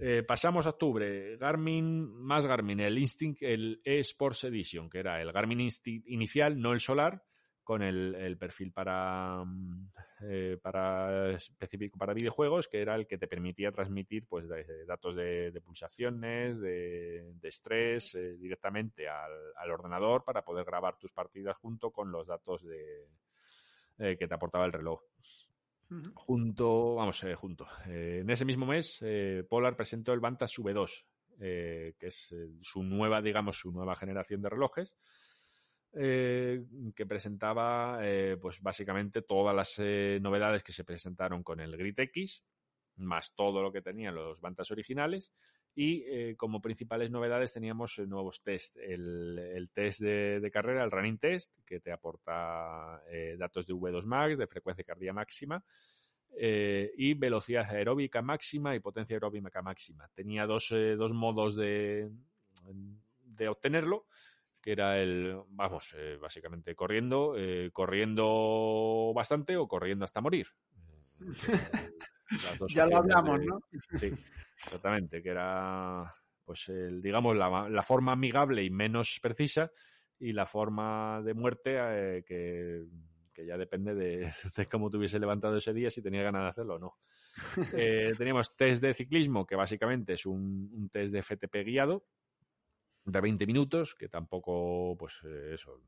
Eh, pasamos a octubre. Garmin, más Garmin, el Instinct, el eSports Edition, que era el Garmin Instinct inicial, no el Solar, con el, perfil para, mm, eh, para específico para videojuegos, que era el que te permitía transmitir pues datos de, pulsaciones, de, estrés eh, directamente al, ordenador para poder grabar tus partidas junto con los datos de, que te aportaba el reloj. Junto, vamos, eh, junto. Eh, en ese mismo mes, eh, Polar presentó el Vantage V2, que es su nueva, digamos, su nueva generación de relojes, que presentaba, pues básicamente todas las novedades que se presentaron con el Grid X, más todo lo que tenían los Vantage originales. Y como principales novedades teníamos nuevos test. El, test de, carrera, el running test, que te aporta datos de V2 Max, de frecuencia cardíaca máxima. y velocidad aeróbica máxima y potencia aeróbica máxima. Tenía dos, dos modos de, de obtenerlo que era el, vamos, eh, básicamente corriendo, eh, corriendo bastante o corriendo hasta morir. ya lo hablamos, ¿no? Sí, exactamente, que era, pues, el, digamos, la, forma amigable y menos precisa y la forma de muerte eh, que, ya depende de, cómo te hubiese levantado ese día, si tenía ganas de hacerlo o no. teníamos test de ciclismo, que básicamente es un, un test de FTP guiado, de 20 minutos, que tampoco, pues eh, eso,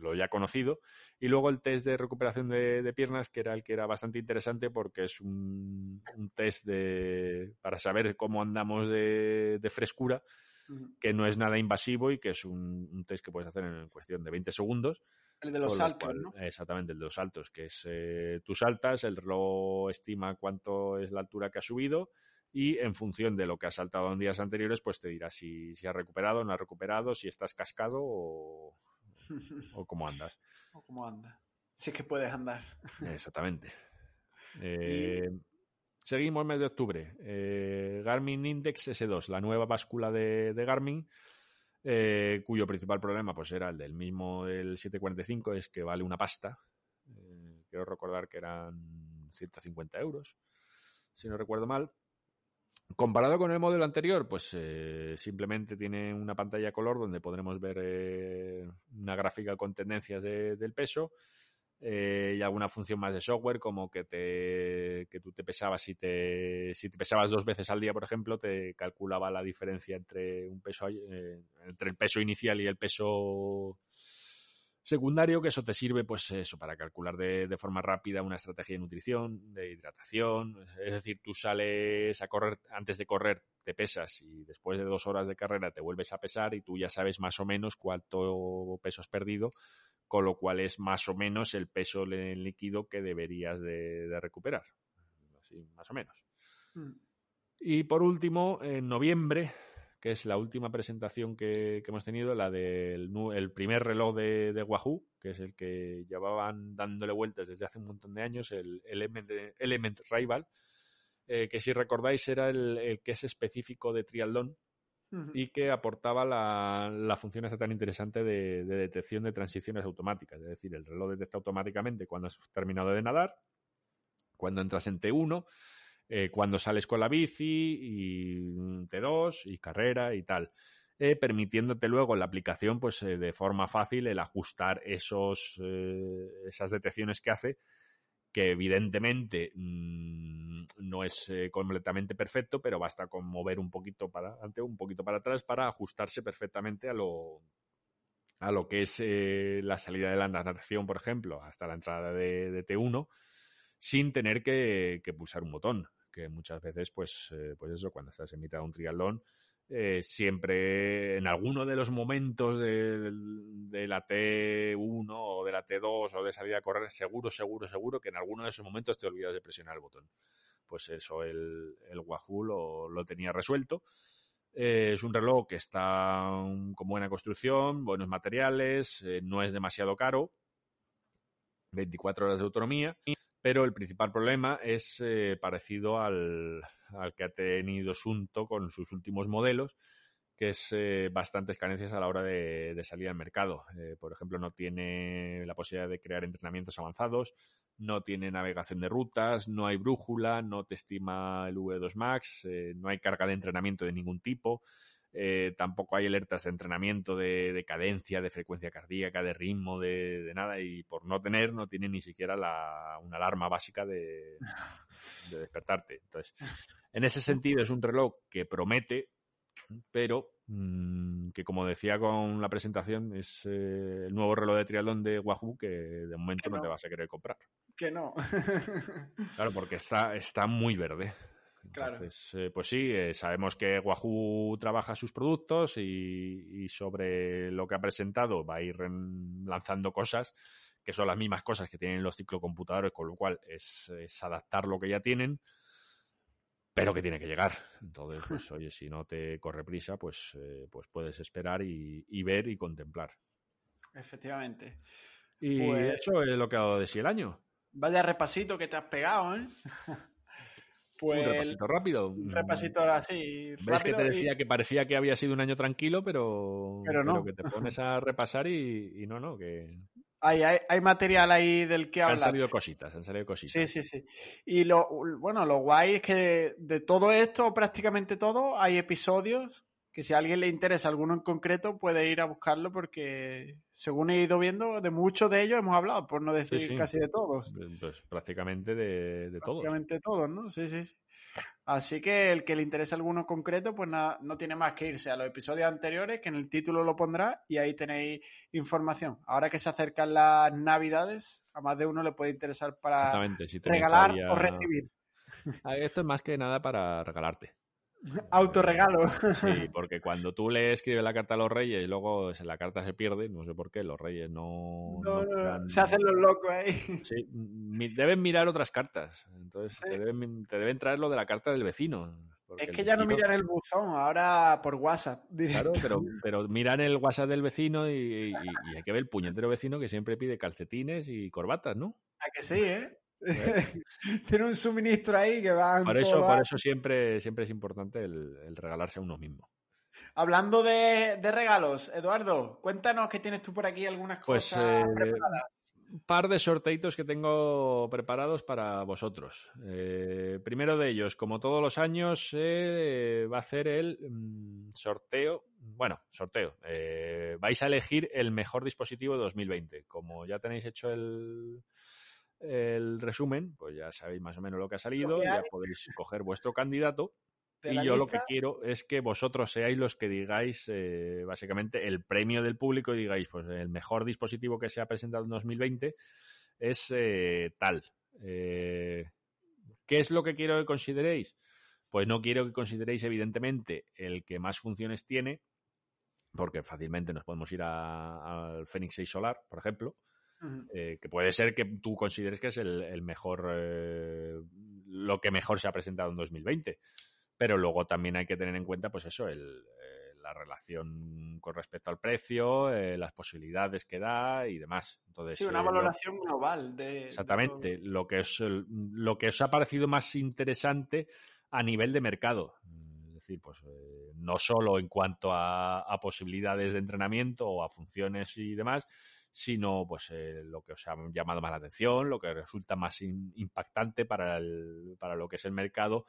lo ya conocido. Y luego el test de recuperación de, piernas, que era el que era bastante interesante porque es un, test de, para saber cómo andamos de, frescura, que no es nada invasivo y que es un, test que puedes hacer en cuestión de 20 segundos. El de los saltos, ¿no? Exactamente, el de los saltos, que es eh, tú saltas, el reloj estima cuánto es la altura que has subido y en función de lo que has saltado en días anteriores, pues te dirá si, si has recuperado, no has recuperado, si estás cascado o, o cómo andas. O cómo andas. Si es que puedes andar. Exactamente. Eh, seguimos mes de octubre. Eh, Garmin Index S2, la nueva báscula de, Garmin, eh, cuyo principal problema pues era el del mismo del 745, es que vale una pasta. quiero recordar que eran 150 euros, si no recuerdo mal. Comparado con el modelo anterior, pues eh, simplemente tiene una pantalla color donde podremos ver eh, una gráfica con tendencias del peso eh, y alguna función más de software como que te tú te pesabas si te si te pesabas dos veces al día, por ejemplo, te calculaba la diferencia entre un peso entre el peso inicial y el peso secundario, que eso te sirve, pues eso, para calcular de, de, forma rápida una estrategia de nutrición, de hidratación. Es decir, tú sales a correr, antes de correr te pesas y después de dos horas de carrera te vuelves a pesar y tú ya sabes más o menos cuánto peso has perdido, con lo cual es más o menos el peso líquido que deberías de, recuperar. Así, más o menos. Mm. Y por último, en noviembre que es la última presentación que, hemos tenido, la del el primer reloj de, Wahoo, que es el que llevaban dándole vueltas desde hace un montón de años, el Element, Element Rival, eh, que si recordáis era el, que es específico de triatlón y que aportaba la, la función esta tan interesante de, de, detección de transiciones automáticas. Es decir, el reloj detecta automáticamente cuando has terminado de nadar, cuando entras en T1 eh, cuando sales con la bici y T2 y carrera y tal. Eh, permitiéndote luego en la aplicación, pues eh, de forma fácil, el ajustar esos, esas detecciones que hace, que evidentemente mm, no es completamente perfecto, pero basta con mover un poquito para adelante, un poquito para atrás para ajustarse perfectamente a lo, a lo que es la salida de la natación, por ejemplo, hasta la entrada de, T1, sin tener que, pulsar un botón que muchas veces, pues, eh, pues eso, cuando estás en mitad de un triatlón, eh, siempre en alguno de los momentos de, la T1 o de la T2 o de salida a correr, seguro, seguro, seguro que en alguno de esos momentos te olvidas de presionar el botón. Pues eso, el, el Wahoo lo, tenía resuelto. Eh, es un reloj que está con buena construcción, buenos materiales, no es demasiado caro, 24 horas de autonomía pero el principal problema es eh, parecido al, que ha tenido Sunto con sus últimos modelos, que es eh, bastantes carencias a la hora de, salir al mercado. Eh, por ejemplo, no tiene la posibilidad de crear entrenamientos avanzados, no tiene navegación de rutas, no hay brújula, no te estima el V2 Max, no hay carga de entrenamiento de ningún tipo. Eh, tampoco hay alertas de entrenamiento de, cadencia, de frecuencia cardíaca, de ritmo, de, nada. Y por no tener, no tiene ni siquiera la, una alarma básica de, despertarte. Entonces, en ese sentido, es un reloj que promete, pero mm, que, como decía con la presentación, es eh, el nuevo reloj de triatlón de Wahoo que de momento no. te vas a querer comprar. Que no. claro, porque está, está muy verde. Entonces, eh, pues sí, eh, sabemos que Wahoo trabaja sus productos y, sobre lo que ha presentado va a ir lanzando cosas que son las mismas cosas que tienen los ciclocomputadores, con lo cual es, adaptar lo que ya tienen, pero que tiene que llegar. Entonces, pues oye, si no te corre prisa, pues, eh, pues puedes esperar y, ver y contemplar. Efectivamente. Y pues eso es lo que ha dado de sí el año. Vaya repasito que te has pegado, ¿eh? Pues, un repasito rápido. Un repasito así. Ves que te decía que parecía que había sido un año tranquilo, pero, pero, no. que te pones a repasar y, no, no, que... Hay, hay, material ahí del que hablar. Han salido cositas, han salido cositas. Sí, sí, sí. Y lo, bueno, lo guay es que de todo esto, prácticamente todo, hay episodios que si a alguien le interesa alguno en concreto puede ir a buscarlo porque según he ido viendo de muchos de ellos hemos hablado, por no decir casi de todos. Pues prácticamente de, de todos. Prácticamente todos, ¿no? Sí, sí, sí. Así que el que le interese alguno en concreto, pues nada, no tiene más que irse a los episodios anteriores, que en el título lo pondrá y ahí tenéis información. Ahora que se acercan las navidades, a más de uno le puede interesar para regalar o recibir. Esto es más que nada para regalarte. Autorregalo. Sí, porque cuando tú le escribes la carta a los reyes y luego la carta se pierde, no sé por qué, los reyes no... Se hacen los locos ahí. Sí, deben mirar otras cartas. Entonces te, deben, traer lo de la carta del vecino. Es que ya no miran el buzón, ahora por WhatsApp. Claro, pero, pero miran el WhatsApp del vecino y, y, hay que ver el puñetero vecino que siempre pide calcetines y corbatas, ¿no? A que sí, ¿eh? Tiene un suministro ahí que va. Por eso, por eso siempre, siempre es importante el, regalarse a uno mismo. Hablando de, regalos, Eduardo, cuéntanos qué tienes tú por aquí, algunas pues, cosas eh, preparadas. Un par de sorteitos que tengo preparados para vosotros. Eh, primero de ellos, como todos los años, eh, va a hacer el mm, sorteo. Bueno, sorteo. vais a elegir el mejor dispositivo de 2020. Como ya tenéis hecho el, el resumen, pues ya sabéis más o menos lo que ha salido, ya podéis coger vuestro candidato. Y yo lo que quiero es que vosotros seáis los que digáis eh, básicamente el premio del público y digáis, pues el mejor dispositivo que se ha presentado en 2020 es eh, tal. Eh, ¿Qué es lo que quiero que consideréis? Pues no quiero que consideréis evidentemente el que más funciones tiene, porque fácilmente nos podemos ir al Fenix 6 Solar, por ejemplo, eh, que puede ser que tú consideres que es el, mejor, eh, lo que mejor se ha presentado en 2020. Pero luego también hay que tener en cuenta, pues eso, el, eh, la relación con respecto al precio, las posibilidades que da y demás. Entonces, sí, una valoración global de. Exactamente. lo, que es, lo que os ha parecido más interesante a nivel de mercado. Es decir, pues no solo en cuanto a, a posibilidades de entrenamiento o a funciones y demás, sino pues eh, lo que os ha llamado más la atención, lo que resulta más impactante para, el, para lo que es el mercado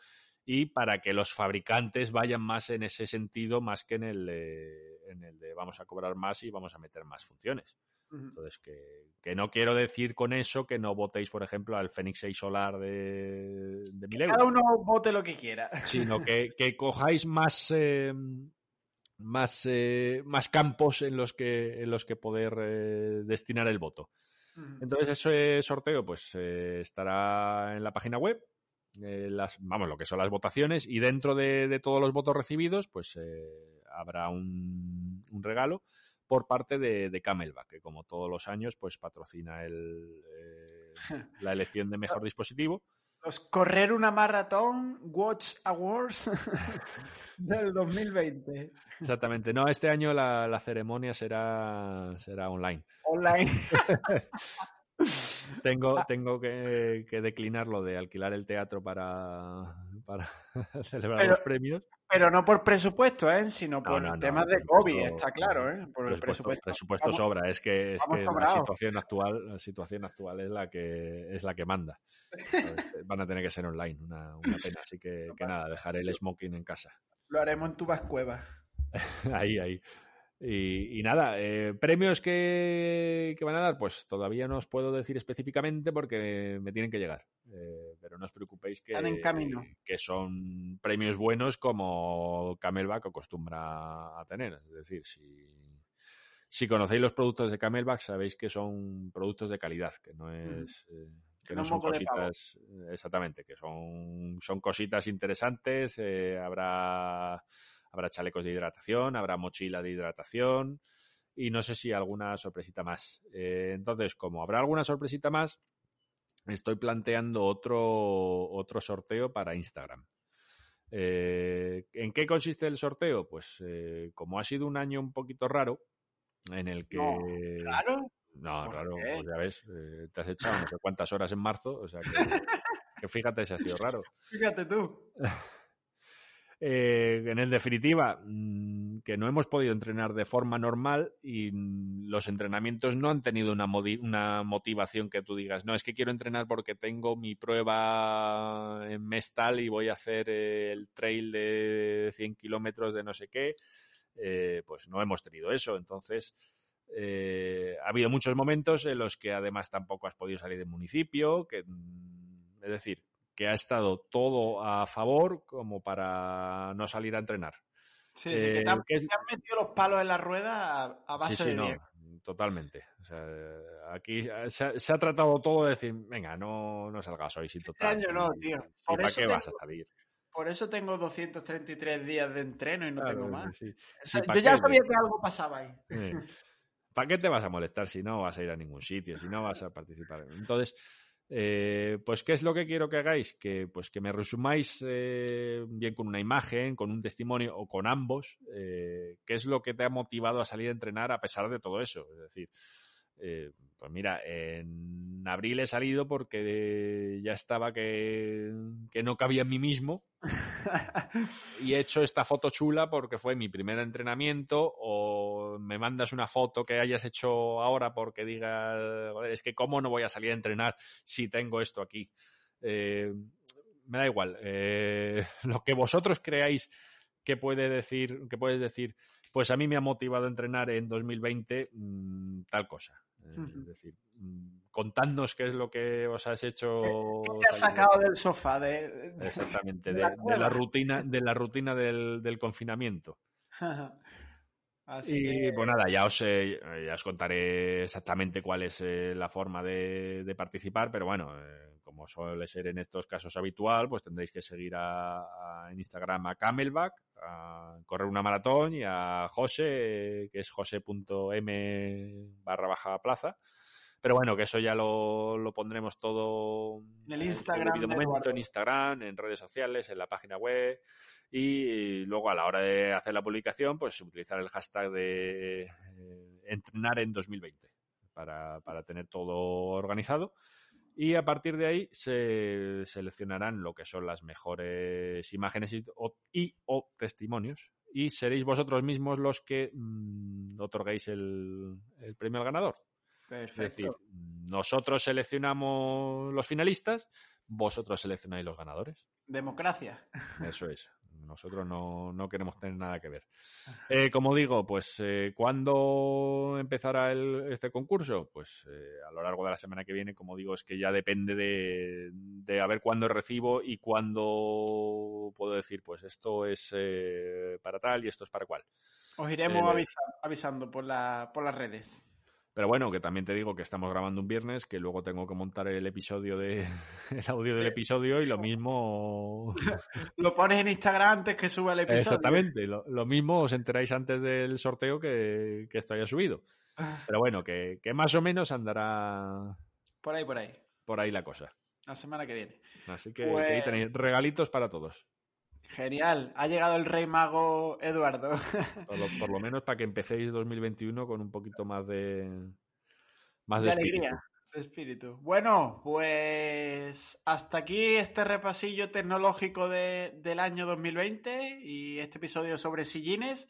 y para que los fabricantes vayan más en ese sentido más que en el, de, en el de vamos a cobrar más y vamos a meter más funciones. Entonces, que, que, no quiero decir con eso que no votéis, por ejemplo, al Fenix 6 Solar de, de Cada uno vote lo que quiera. Sino que, que cojáis más, eh, más, eh, más campos en los que, en los que poder eh, destinar el voto. Entonces, ese sorteo pues eh, estará en la página web. las, vamos, lo que son las votaciones y dentro de, todos los votos recibidos, pues habrá un, un, regalo por parte de, de, Camelback, que como todos los años, pues patrocina el, la elección de mejor dispositivo. Los Correr una Maratón Watch Awards del 2020. Exactamente. No, este año la, ceremonia será, será online. Online. tengo ah. tengo que, declinar lo de alquilar el teatro para, para celebrar los premios. Pero no por presupuesto, ¿eh? sino por temas de COVID, está claro, ¿eh? Por el presupuesto. presupuesto sobra, es que, es que la situación actual, la situación actual es la que es la que manda. Van a tener que ser online, una, pena, así que, que nada, dejaré el smoking en casa. Lo haremos en tu cueva. ahí, ahí. Y, nada, eh, premios que, van a dar, pues todavía no os puedo decir específicamente porque me tienen que llegar. Eh, pero no os preocupéis que, que son premios buenos como Camelback acostumbra a tener. Es decir, si, si conocéis los productos de Camelback, sabéis que son productos de calidad, que no es. Eh, que no, son cositas, exactamente, que son, son cositas interesantes, habrá Habrá chalecos de hidratación, habrá mochila de hidratación y no sé si alguna sorpresita más. Eh, entonces, como habrá alguna sorpresita más, estoy planteando otro, otro sorteo para Instagram. Eh, ¿En qué consiste el sorteo? Pues eh, como ha sido un año un poquito raro, en el que... No, ¿Raro? No, raro, pues ya ves, te has echado no sé cuántas horas en marzo, o sea que... que fíjate si ha sido raro. Fíjate tú. Eh, en el definitiva, mm, que no hemos podido entrenar de forma normal y mm, los entrenamientos no han tenido una, una motivación que tú digas, no, es que quiero entrenar porque tengo mi prueba en mes tal y voy a hacer el trail de 100 kilómetros de no sé qué. Eh, pues no hemos tenido eso. Entonces, eh, ha habido muchos momentos en los que además tampoco has podido salir del municipio, mm, es decir, que ha estado todo a favor como para no salir a entrenar. Sí, sí, que te han, metido los palos en la rueda a, base sí, sí, no, totalmente. O sea, aquí se ha, tratado todo de decir, venga, no, no salgas hoy, sin este total. Este año no, tío. ¿Para qué vas a salir? Por eso tengo 233 días de entreno y no tengo más. yo ya sabía que algo pasaba ahí. ¿Para qué te vas a molestar si no vas a ir a ningún sitio, si no vas a participar? Entonces, eh, pues, ¿qué es lo que quiero que hagáis? Que, pues, que me resumáis eh, bien con una imagen, con un testimonio o con ambos, eh, qué es lo que te ha motivado a salir a entrenar a pesar de todo eso. Es decir, pues mira, en abril he salido porque ya estaba que, que no cabía en mí mismo y he hecho esta foto chula porque fue mi primer entrenamiento o me mandas una foto que hayas hecho ahora porque digas, es que cómo no voy a salir a entrenar si tengo esto aquí. Eh, me da igual. Eh, lo que vosotros creáis que puede decir, que puedes decir, pues a mí me ha motivado a entrenar en 2020 mm, tal cosa. Eh, es decir, mm, contadnos qué es lo que os has hecho. ¿Qué te has sacado del sofá? De, Exactamente, de, la rutina, de la rutina del, confinamiento. y pues nada, ya os, eh, ya os contaré exactamente cuál es eh, la forma de, participar, pero bueno, como suele ser en estos casos habitual, pues tendréis que seguir a, en Instagram a Camelback, a correr una maratón y a José, que es jose.m barra baja plaza. Pero bueno, que eso ya lo, pondremos todo en el Instagram. En, momento, en Instagram, en redes sociales, en la página web. Y luego a la hora de hacer la publicación, pues utilizar el hashtag de eh, entrenar en 2020 para, para tener todo organizado. Y a partir de ahí se seleccionarán lo que son las mejores imágenes y o, testimonios. Y seréis vosotros mismos los que mm, otorguéis el, premio al ganador. Perfecto. Es decir, nosotros seleccionamos los finalistas, vosotros seleccionáis los ganadores. Democracia. Eso es. Nosotros no, queremos tener nada que ver. Eh, como digo, pues eh, ¿cuándo empezará el, este concurso? Pues eh, a lo largo de la semana que viene, como digo, es que ya depende de, de a ver cuándo recibo y cuándo puedo decir, pues esto es para tal y esto es para cual. Os iremos avisando por, la, por las redes. Pero bueno, que también te digo que estamos grabando un viernes, que luego tengo que montar el episodio de el audio del episodio y lo mismo lo pones en Instagram antes que suba el episodio. Exactamente, lo, mismo os enteráis antes del sorteo que, que esto haya subido. Pero bueno, que, más o menos andará por ahí, por ahí. Por ahí la cosa. La semana que viene. Así que, ahí pues tenéis regalitos para todos. Genial, ha llegado el rey mago Eduardo. Por lo, menos para que empecéis 2021 con un poquito más de más de, alegría, de espíritu. Bueno, pues hasta aquí este repasillo tecnológico del año 2020 y este episodio sobre sillines.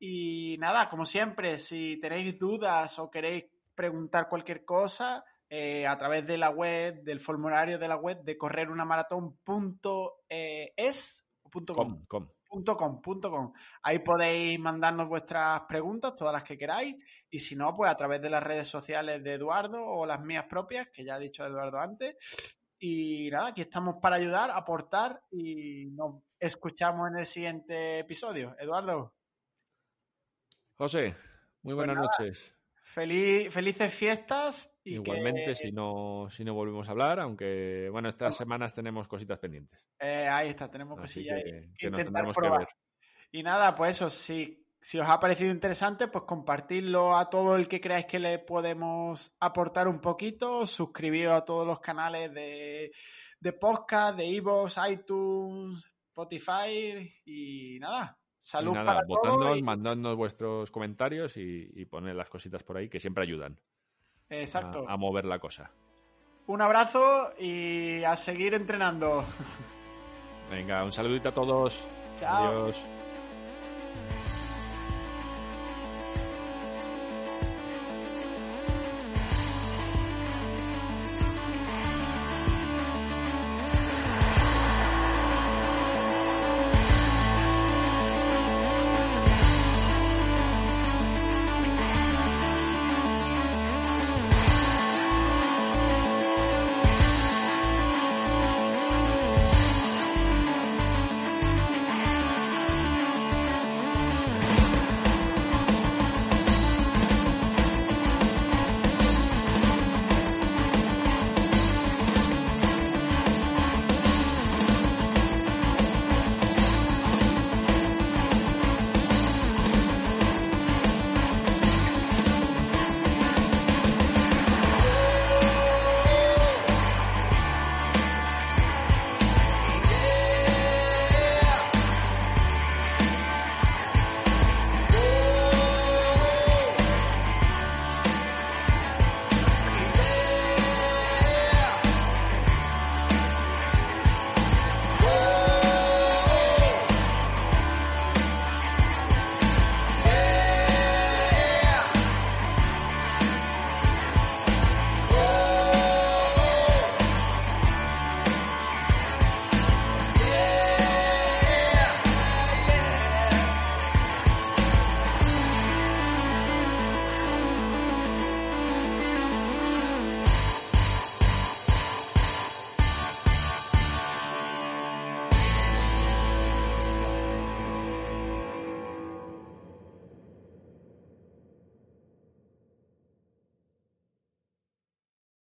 Y nada, como siempre, si tenéis dudas o queréis preguntar cualquier cosa, eh, a través de la web, del formulario de la web de correrunamaratón.es Com, com. Ahí podéis mandarnos vuestras preguntas, todas las que queráis. Y si no, pues a través de las redes sociales de Eduardo o las mías propias, que ya ha dicho Eduardo antes. Y nada, aquí estamos para ayudar, aportar y nos escuchamos en el siguiente episodio. Eduardo. José, muy buenas pues noches. Feliz, felices fiestas. Igualmente, si, no, si no volvemos a hablar, aunque bueno, estas semanas tenemos cositas pendientes. Eh, ahí está, tenemos cosillas que, intentar probar. Y nada, pues eso, si, si os ha parecido interesante, pues compartidlo a todo el que creáis que le podemos aportar un poquito, suscribíos a todos los canales de, de podcast, de Evox, iTunes, Spotify y nada, Salud nada, votando, mandando vuestros comentarios y, y poner las cositas por ahí que siempre ayudan. Exacto. A, mover la cosa. un abrazo y a seguir entrenando. Venga, un saludito a todos. Chao. Adiós.